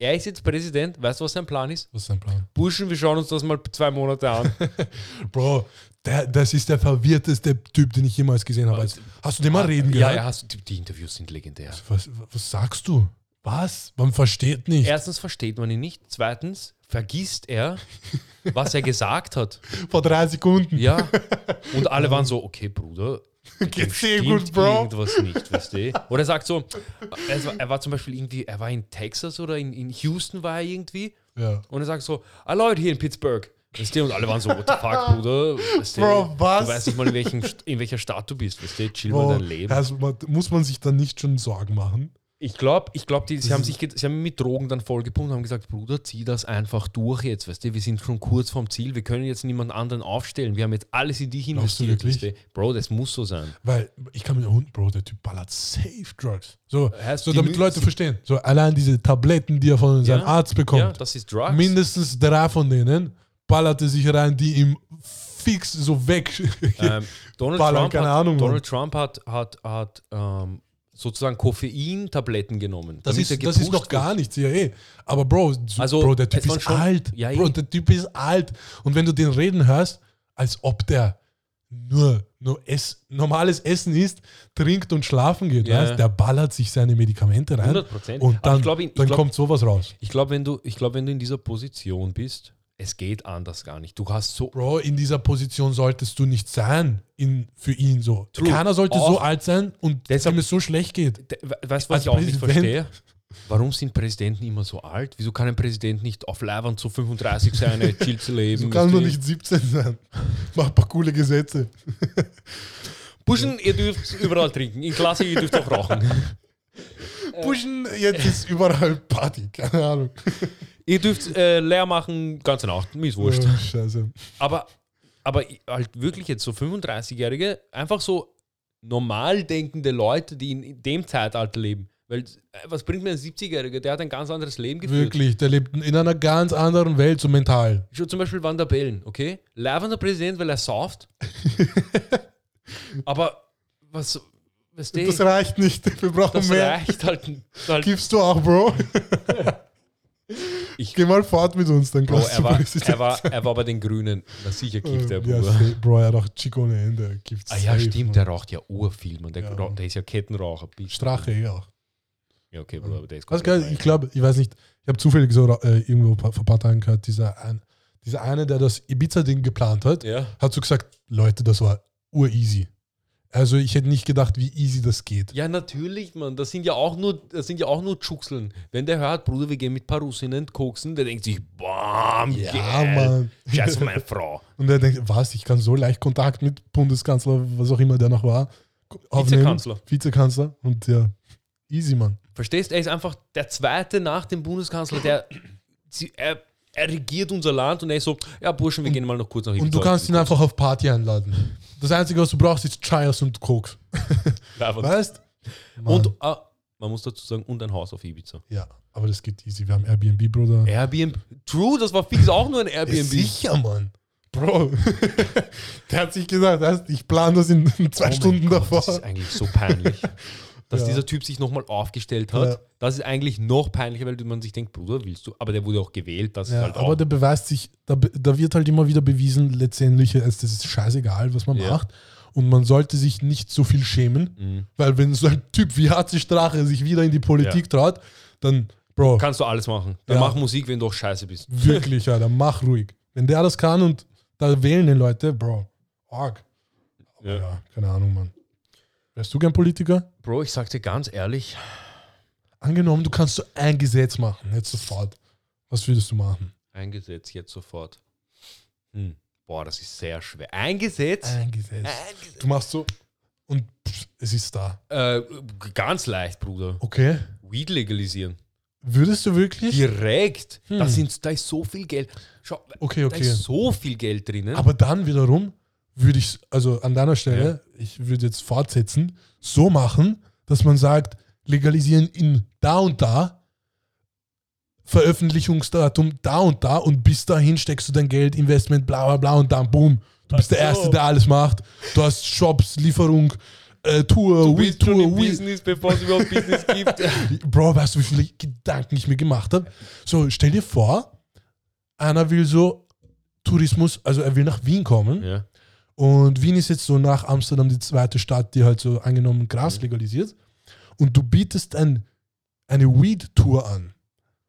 Er ist jetzt Präsident, weißt du, was sein Plan ist? Was ist dein Plan? Burschen, wir schauen uns das mal zwei Monate an. Bro, der, das ist der verwirrteste Typ, den ich jemals gesehen habe. Hast du den mal reden ja, gehört? ja, hast, die, die Interviews sind legendär. Was, was sagst du? Was? Man versteht nicht. Erstens versteht man ihn nicht. Zweitens vergisst er, was er gesagt hat. Vor drei Sekunden. Ja. Und alle waren so, okay, Bruder. Geht's dir stimmt gut, Bro? Irgendwas nicht, weißt du? Oder er sagt so, er war, zum Beispiel irgendwie, er war in Texas oder in, in Houston war er irgendwie. Ja. Und er sagt so, ah Leute hier in Pittsburgh. Weißt du? Und alle waren so, what the fuck, Bruder? Weißt du? Bro, was? Du weißt nicht mal, in, welchem, in welcher Stadt du bist. Weißt du? Chill mal Bro, dein Leben. also, muss man sich dann nicht schon Sorgen machen? Ich glaube, ich glaub, die- sie, haben sich, sie haben mit Drogen dann vollgepumpt und haben gesagt, Bruder, zieh das einfach durch jetzt, weißt du, wir sind schon kurz vom Ziel, wir können jetzt niemand anderen aufstellen, wir haben jetzt alles in dich investiert, weißt du. Bro, das muss so sein. Weil ich kann mir unten, Bro, der Typ ballert safe Drugs. So, Heißt, so die damit mü- Leute verstehen. So allein diese Tabletten, die er von seinem Arzt bekommt. Ja, das ist Drugs. mindestens drei von denen ballerte sich rein, die ihm fix so weg. ähm, Donald, Ballern, Trump hat, Ahnung. Donald Trump hat, hat, hat ähm, sozusagen Koffein-Tabletten genommen. Das ist, das ist noch gar nichts, ja eh. Aber Bro, so, Also, Bro, der Typ ist schon- alt. Ja, Bro, eh. der Typ ist alt. Und wenn du den reden hörst, als ob der nur, nur ess, normales Essen isst, trinkt und schlafen geht, Ja. weißt? der ballert sich seine Medikamente rein 100%. und dann, glaub, dann glaub- kommt sowas raus. Ich glaube, wenn, du, ich glaub, wenn du in dieser Position bist, es geht anders gar nicht. Du hast so Bro, in dieser Position solltest du nicht sein in, für ihn so. True. Keiner sollte so Auch- alt sein und Deshalb- ihm es so schlecht geht. Weißt du, was Als ich auch nicht Präsident- verstehe? Warum sind Präsidenten immer so alt? Wieso kann ein Präsident nicht auf Leibwand zu 35 sein, chill zu leben? Du kannst du? nicht 17 sein. Mach ein paar coole Gesetze. Buschen, ihr dürft überall trinken. In Klasse, ihr dürft auch rauchen. Pushen, jetzt ist überall Party, keine Ahnung. ihr dürft äh, leer machen, ganze Nacht. Mir ist wurscht. Oh, scheiße. Aber, aber halt wirklich jetzt so 35-Jährige, einfach so normal denkende Leute, die in- dem Zeitalter leben. Weil, äh, was bringt mir ein 70-Jähriger? Der hat ein ganz anderes Leben geführt. Wirklich, der lebt in einer ganz anderen Welt, so mental. Schon zum Beispiel Van der Bellen, okay? Leibender Präsident, weil er sauft. Aber was, was Das reicht nicht, wir brauchen das mehr. reicht halt, halt. Gibst du auch, Bro? Ich- Geh mal fort mit uns, dann Bro, er war, er, war, er war bei den Grünen. Na sicher kifft der ja, Bruder. safe, Bro, er hat auch Chico ohne Ende. Gibt's Ah ja, safe, stimmt, Mann. der raucht ja urviel, man. Der, Ja. raucht- der ist ja Kettenraucher. Bist du. Strache eh auch. Ja, okay, Bruder, aber der ist geil, ich glaube, ich weiß nicht, ich habe zufällig so äh, irgendwo vor ein paar Tagen gehört, dieser, ein, dieser eine, der das Ibiza-Ding geplant hat, Ja. hat so gesagt, Leute, das war ureasy. Also ich hätte nicht gedacht, wie easy das geht. Ja, natürlich, Mann. Das sind ja auch nur, das sind ja auch nur Tschuxeln. Wenn der hört, Bruder, wir gehen mit paar Russinnen koksen, der denkt sich, bam, Ja, geil. Mann. Scheiß auf meine Frau. Und er denkt, was, ich kann so leicht Kontakt mit Bundeskanzler, was auch immer der noch war, aufnehmen. Vizekanzler. Vizekanzler. Und ja, easy, Mann. Verstehst? Er ist einfach der Zweite nach dem Bundeskanzler, der sie, er, er regiert unser Land und er ist so, ja, Burschen, wir gehen mal noch kurz nach Und du kannst ihn einfach auf Party einladen. Das Einzige, was du brauchst, ist Chayas und Koks. Weißt? Mann. Und ah, man muss dazu sagen, und ein Haus auf Ibiza. Ja, aber das geht easy. Wir haben Airbnb, Bruder. Airbnb. True, das war fix auch nur ein Ja, Airbnb. sicher, Mann. Bro, der hat sich gesagt, weißt, ich plane das in in zwei Oh mein Stunden Gott, davor. Das ist eigentlich so peinlich. Dass Ja. dieser Typ sich nochmal aufgestellt hat, Ja. das ist eigentlich noch peinlicher, weil man sich denkt, Bruder, willst du? Aber der wurde auch gewählt, das ist Ja, halt aber auch. der beweist sich, da, da wird halt immer wieder bewiesen, letztendlich, es das ist scheißegal, was man macht. Und man sollte sich nicht so viel schämen, Mhm. weil wenn so ein Typ wie HC Strache sich wieder in die Politik traut, dann, Bro, Kannst du alles machen. Dann mach Musik, wenn du auch scheiße bist. wirklich, ja, dann mach ruhig. Wenn der das kann und da wählen die Leute, Bro, arg. Ja. Ja, keine Ahnung, Mann. Wärst du gern Politiker? Bro, ich sag dir ganz ehrlich, Angenommen, du kannst so ein Gesetz machen, jetzt sofort. Was würdest du machen? ein Gesetz jetzt sofort. Hm. Boah, das ist sehr schwer. Ein Gesetz? Ein Gesetz. Du machst so und pff, es ist da. Äh, ganz leicht, Bruder. Okay. Weed legalisieren. Würdest du wirklich? Direkt. Hm. Da, sind, da ist so viel Geld. Schau, Okay, da okay. ist so viel Geld drinnen. Aber dann wiederum würde ich, also an deiner Stelle, ich würde jetzt fortsetzen, so machen, dass man sagt, legalisieren in da und da, Veröffentlichungsdatum da und da und bis dahin steckst du dein Geld, Investment, bla bla bla und dann boom. Du bist der. Erste, der alles macht. Du hast Shops, Lieferung, äh, Tour, du bist schon Tour, im Weed. Business, bevor es überhaupt Business gibt. Bro, weißt du, wie viele Gedanken ich mir gemacht habe? So, stell dir vor, einer will so Tourismus, also er will nach Wien kommen. ja. Und Wien ist jetzt so nach Amsterdam die zweite Stadt, die halt so angenommen Mhm. Gras legalisiert. Und du bietest ein, eine Weed-Tour an.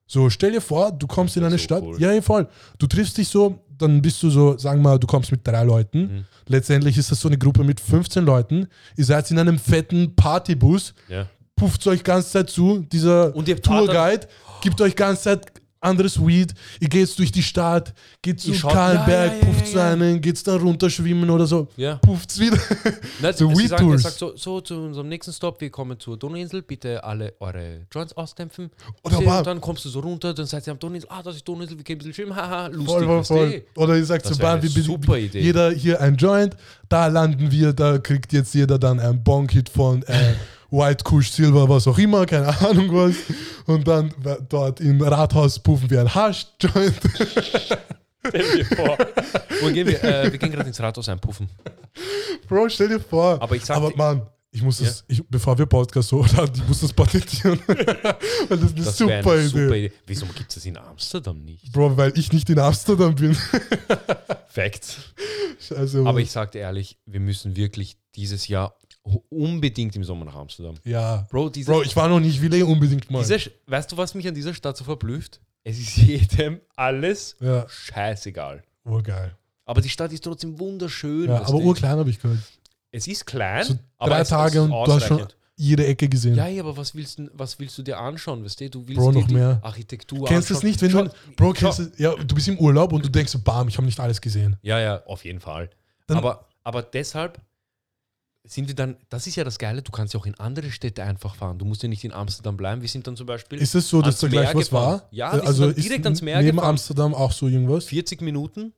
So, stell dir vor, du kommst in eine so Stadt. cool. Ja, ja, voll. Du triffst dich so, dann bist du so, sagen wir mal, du kommst mit drei Leuten. Mhm. Letztendlich ist das so eine Gruppe mit 15 Leuten. Ihr seid in einem fetten Partybus, ja. pufft euch ganze Zeit zu. Dieser Tourguide gibt euch ganze Zeit anderes Weed. Ihr geht durch die Stadt, geht zu Ihr schaut- Kahlenberg, ja, ja, pufft ja, einem, geht's dann runter schwimmen oder so. Ja. Pufft's wieder. Nein, So Weed sagen, Tours. sagt so, so zu unserem nächsten Stop, wir kommen zur Donauinsel, bitte alle eure Joints ausdämpfen. Oder Sie- und dann kommst du so runter, dann seid ihr am Donauinsel, ah, das ist Donauinsel, wir gehen ein bisschen schwimmen, haha, lustig, voll, voll, voll. Oder ihr sagt so, Bahn, wir super wir- Idee. jeder hier ein Joint, da landen wir, da kriegt jetzt jeder dann ein Bonk-Hit von äh, White Kush Silver, was auch immer, keine Ahnung was. Und dann dort im Rathaus puffen wir ein Hasch-Joint. Stell dir vor. Wo gehen wir? Äh, wir gehen gerade ins Rathaus einpuffen. Bro, stell dir vor. Aber ich sag Aber Mann, ich muss das, ich, bevor wir Podcast hochladen, ich muss das patentieren. Weil das ist eine Das super, eine Idee. super Idee. Wieso gibt es das in Amsterdam nicht? Bro, weil ich nicht in Amsterdam bin. Facts. Also, Aber ich sag dir ehrlich, wir müssen wirklich dieses Jahr unbedingt im Sommer nach Amsterdam. ja. Bro, diese, Bro, ich war noch nicht, ich will eh unbedingt mal. diese, weißt du, was mich an dieser Stadt so verblüfft? Es ist jedem alles Ja, scheißegal. urgeil. Aber die Stadt ist trotzdem wunderschön. Ja, aber du? urklein habe ich gehört. Es ist klein, So aber drei Tage und du hast schon jede Ecke gesehen. Ja, ja, aber was willst, du, was willst du dir anschauen? Weißt du, du willst Bro, noch mehr. Architektur kennst du es nicht, wenn du. Schau, Bro, schau. kennst du. Ja, du bist im Urlaub und du denkst bam, ich habe nicht alles gesehen. Ja, ja, auf jeden Fall. Dann- aber, aber deshalb sind wir dann, das ist ja das Geile, du kannst ja auch in andere Städte einfach fahren. Du musst ja nicht in Amsterdam bleiben. Wir sind dann zum Beispiel Ist es so, dass da gleich was war? Ja, wir sind also ist direkt ans Meer neben gefahren. Amsterdam auch so irgendwas? 40 Minuten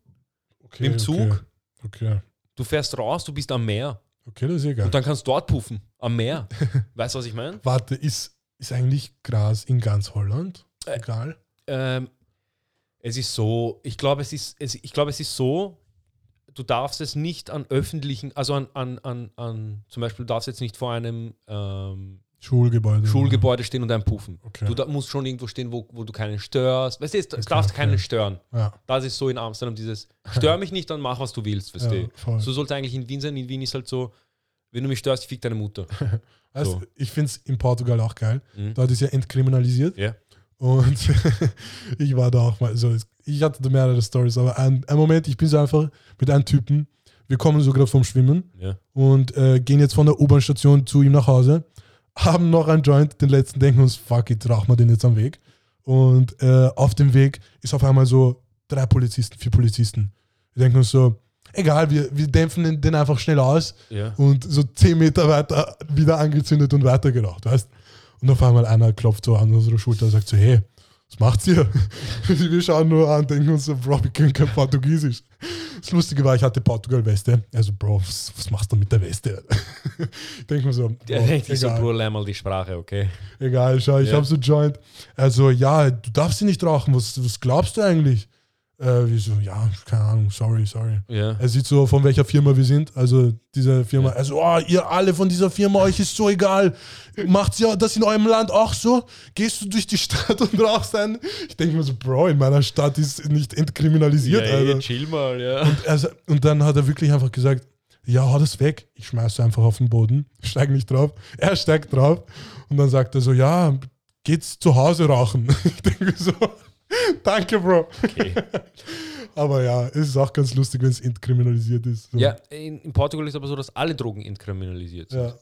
Okay, mit dem Zug. Okay. okay. Du fährst raus, du bist am Meer. Okay, das ist egal. Und dann kannst du dort puffen. Am Meer. weißt du, was ich meine? Warte, ist, ist eigentlich Gras in ganz Holland? Äh, Egal. Ähm, es ist so, ich glaube, es ist, es, ich glaube, es ist so, du darfst es nicht an öffentlichen, also an, an, an, an zum Beispiel, du darfst jetzt nicht vor einem ähm, Schulgebäude. Schulgebäude stehen und ein Puffen. Okay. Du da musst schon irgendwo stehen, wo, wo du keinen störst. Weißt du, es, Okay, darfst okay. keinen stören. Ja. Das ist so in Amsterdam dieses, stör mich nicht, dann mach, was du willst, weißt Ja, du. So sollte eigentlich in Wien sein. In Wien ist halt so, wenn du mich störst, fick deine Mutter. Weißt, So. Ich finde es in Portugal auch geil. Mhm. Dort ist ja entkriminalisiert. Ja. Und ich war da auch mal so. Ich hatte da mehrere Stories, aber ein, ein Moment, ich bin so einfach mit einem Typen. Wir kommen so gerade vom Schwimmen Ja. und äh, gehen jetzt von der U-Bahn-Station zu ihm nach Hause. Haben noch einen Joint, den letzten, denken uns, fuck it, rauchen wir den jetzt am Weg. Und äh, auf dem Weg ist auf einmal so drei Polizisten, vier Polizisten. Wir denken uns so, egal, wir, wir dämpfen den, den einfach schnell aus Ja. und so zehn Meter weiter wieder angezündet und weitergeraucht, weißt Und auf einmal einer klopft so an unsere Schulter und sagt so, hey, was macht's ihr? Wir schauen nur an, denken uns so, Bro, wir können kein Portugiesisch. Das Lustige war, ich hatte Portugal-Weste. Also, Bro, was, was machst du mit der Weste? ich denke mir so, Bro, Der denkt sich so, Bro, lern mal die Sprache, okay? egal, schau, ich Ja. habe so Joint. Also, ja, du darfst sie nicht rauchen, was, was glaubst du eigentlich? Äh, wir so, ja, keine Ahnung, sorry, sorry. Ja. Er sieht so, von welcher Firma wir sind. Also diese Firma. Ja. Also, oh, ihr alle von dieser Firma, euch ist so egal. Macht's ja das in eurem Land auch so? Gehst du durch die Stadt und rauchst einen? Ich denke mir so, Bro, in meiner Stadt ist nicht entkriminalisiert, ja, ey, chill mal, ja. Und, also, und dann hat er wirklich einfach gesagt, ja, hau das weg. Ich schmeiße einfach auf den Boden, steig nicht drauf. Er steigt drauf und dann sagt er so, ja, geht's zu Hause rauchen. Ich denke so, danke, Bro. Okay. Aber ja, es ist auch ganz lustig, wenn es entkriminalisiert ist. So. Ja, in, in Portugal ist aber so, dass alle Drogen entkriminalisiert sind. Ja,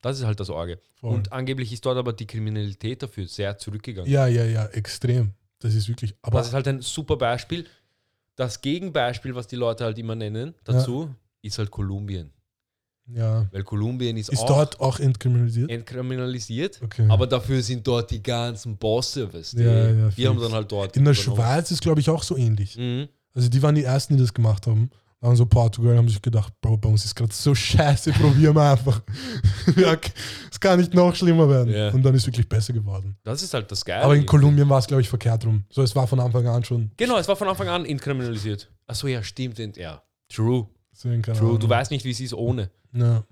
Das ist halt das Orge. voll. Und angeblich ist dort aber die Kriminalität dafür sehr zurückgegangen. ja, ja, ja, extrem. Das ist wirklich. Aber das ist halt ein super Beispiel. Das Gegenbeispiel, was die Leute halt immer nennen, dazu, ist halt Kolumbien. Ja. Weil Kolumbien ist, Ist auch dort auch entkriminalisiert? entkriminalisiert, Okay. aber dafür sind dort die ganzen Bosse, weißt du? Ja, ja, die fix. haben dann halt dort. In der. Schweiz ist, glaube ich, auch so ähnlich. Mhm. Also die waren die Ersten, die das gemacht haben. Waren so Portugal, haben sich gedacht, Bro, bei uns ist gerade so scheiße, probieren wir einfach. es kann nicht noch schlimmer werden. Ja. Und dann ist wirklich besser geworden. Das ist halt das Geile. Aber in Kolumbien war es, glaube ich, verkehrt rum. So, es war von Anfang an schon. Genau, es war von Anfang an entkriminalisiert. Achso, ja, stimmt. Ja, true. True. Ahnung. Du weißt nicht, wie es ist ohne. Ja.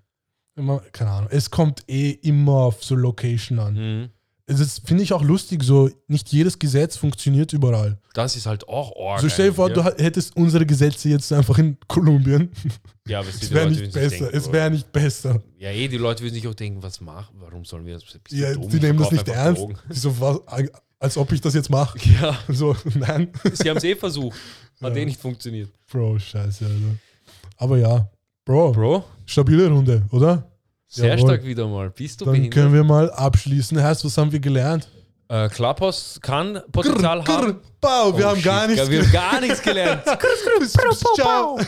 Immer, keine Ahnung. Es kommt eh immer auf so Location an. Mhm. Es ist, finde ich auch lustig, so nicht jedes Gesetz funktioniert überall. Das ist halt auch Org. So stell dir vor, eigentlich, du hättest unsere Gesetze jetzt einfach in Kolumbien. ja. ja, aber es wäre nicht besser. Es wäre nicht besser. Ja, eh, die Leute würden sich auch denken, was machen, warum sollen wir das? Ja, dumm? die nehmen das nicht ernst. So, was, als ob ich das jetzt mache. Ja, So, nein. sie haben es eh versucht. Hat Ja. eh nicht funktioniert. Bro, scheiße, Alter. Aber ja, Bro, Bro, stabile Runde, oder? sehr Jawohl. stark wieder mal. Bist du Dann behindert? können wir mal abschließen. Heißt, was haben wir gelernt? Äh, Clubhouse kann Potenzial Grr, haben. Bau, wir Oh, haben gar nichts Wir haben gar nichts gelernt. gelernt. Ciao.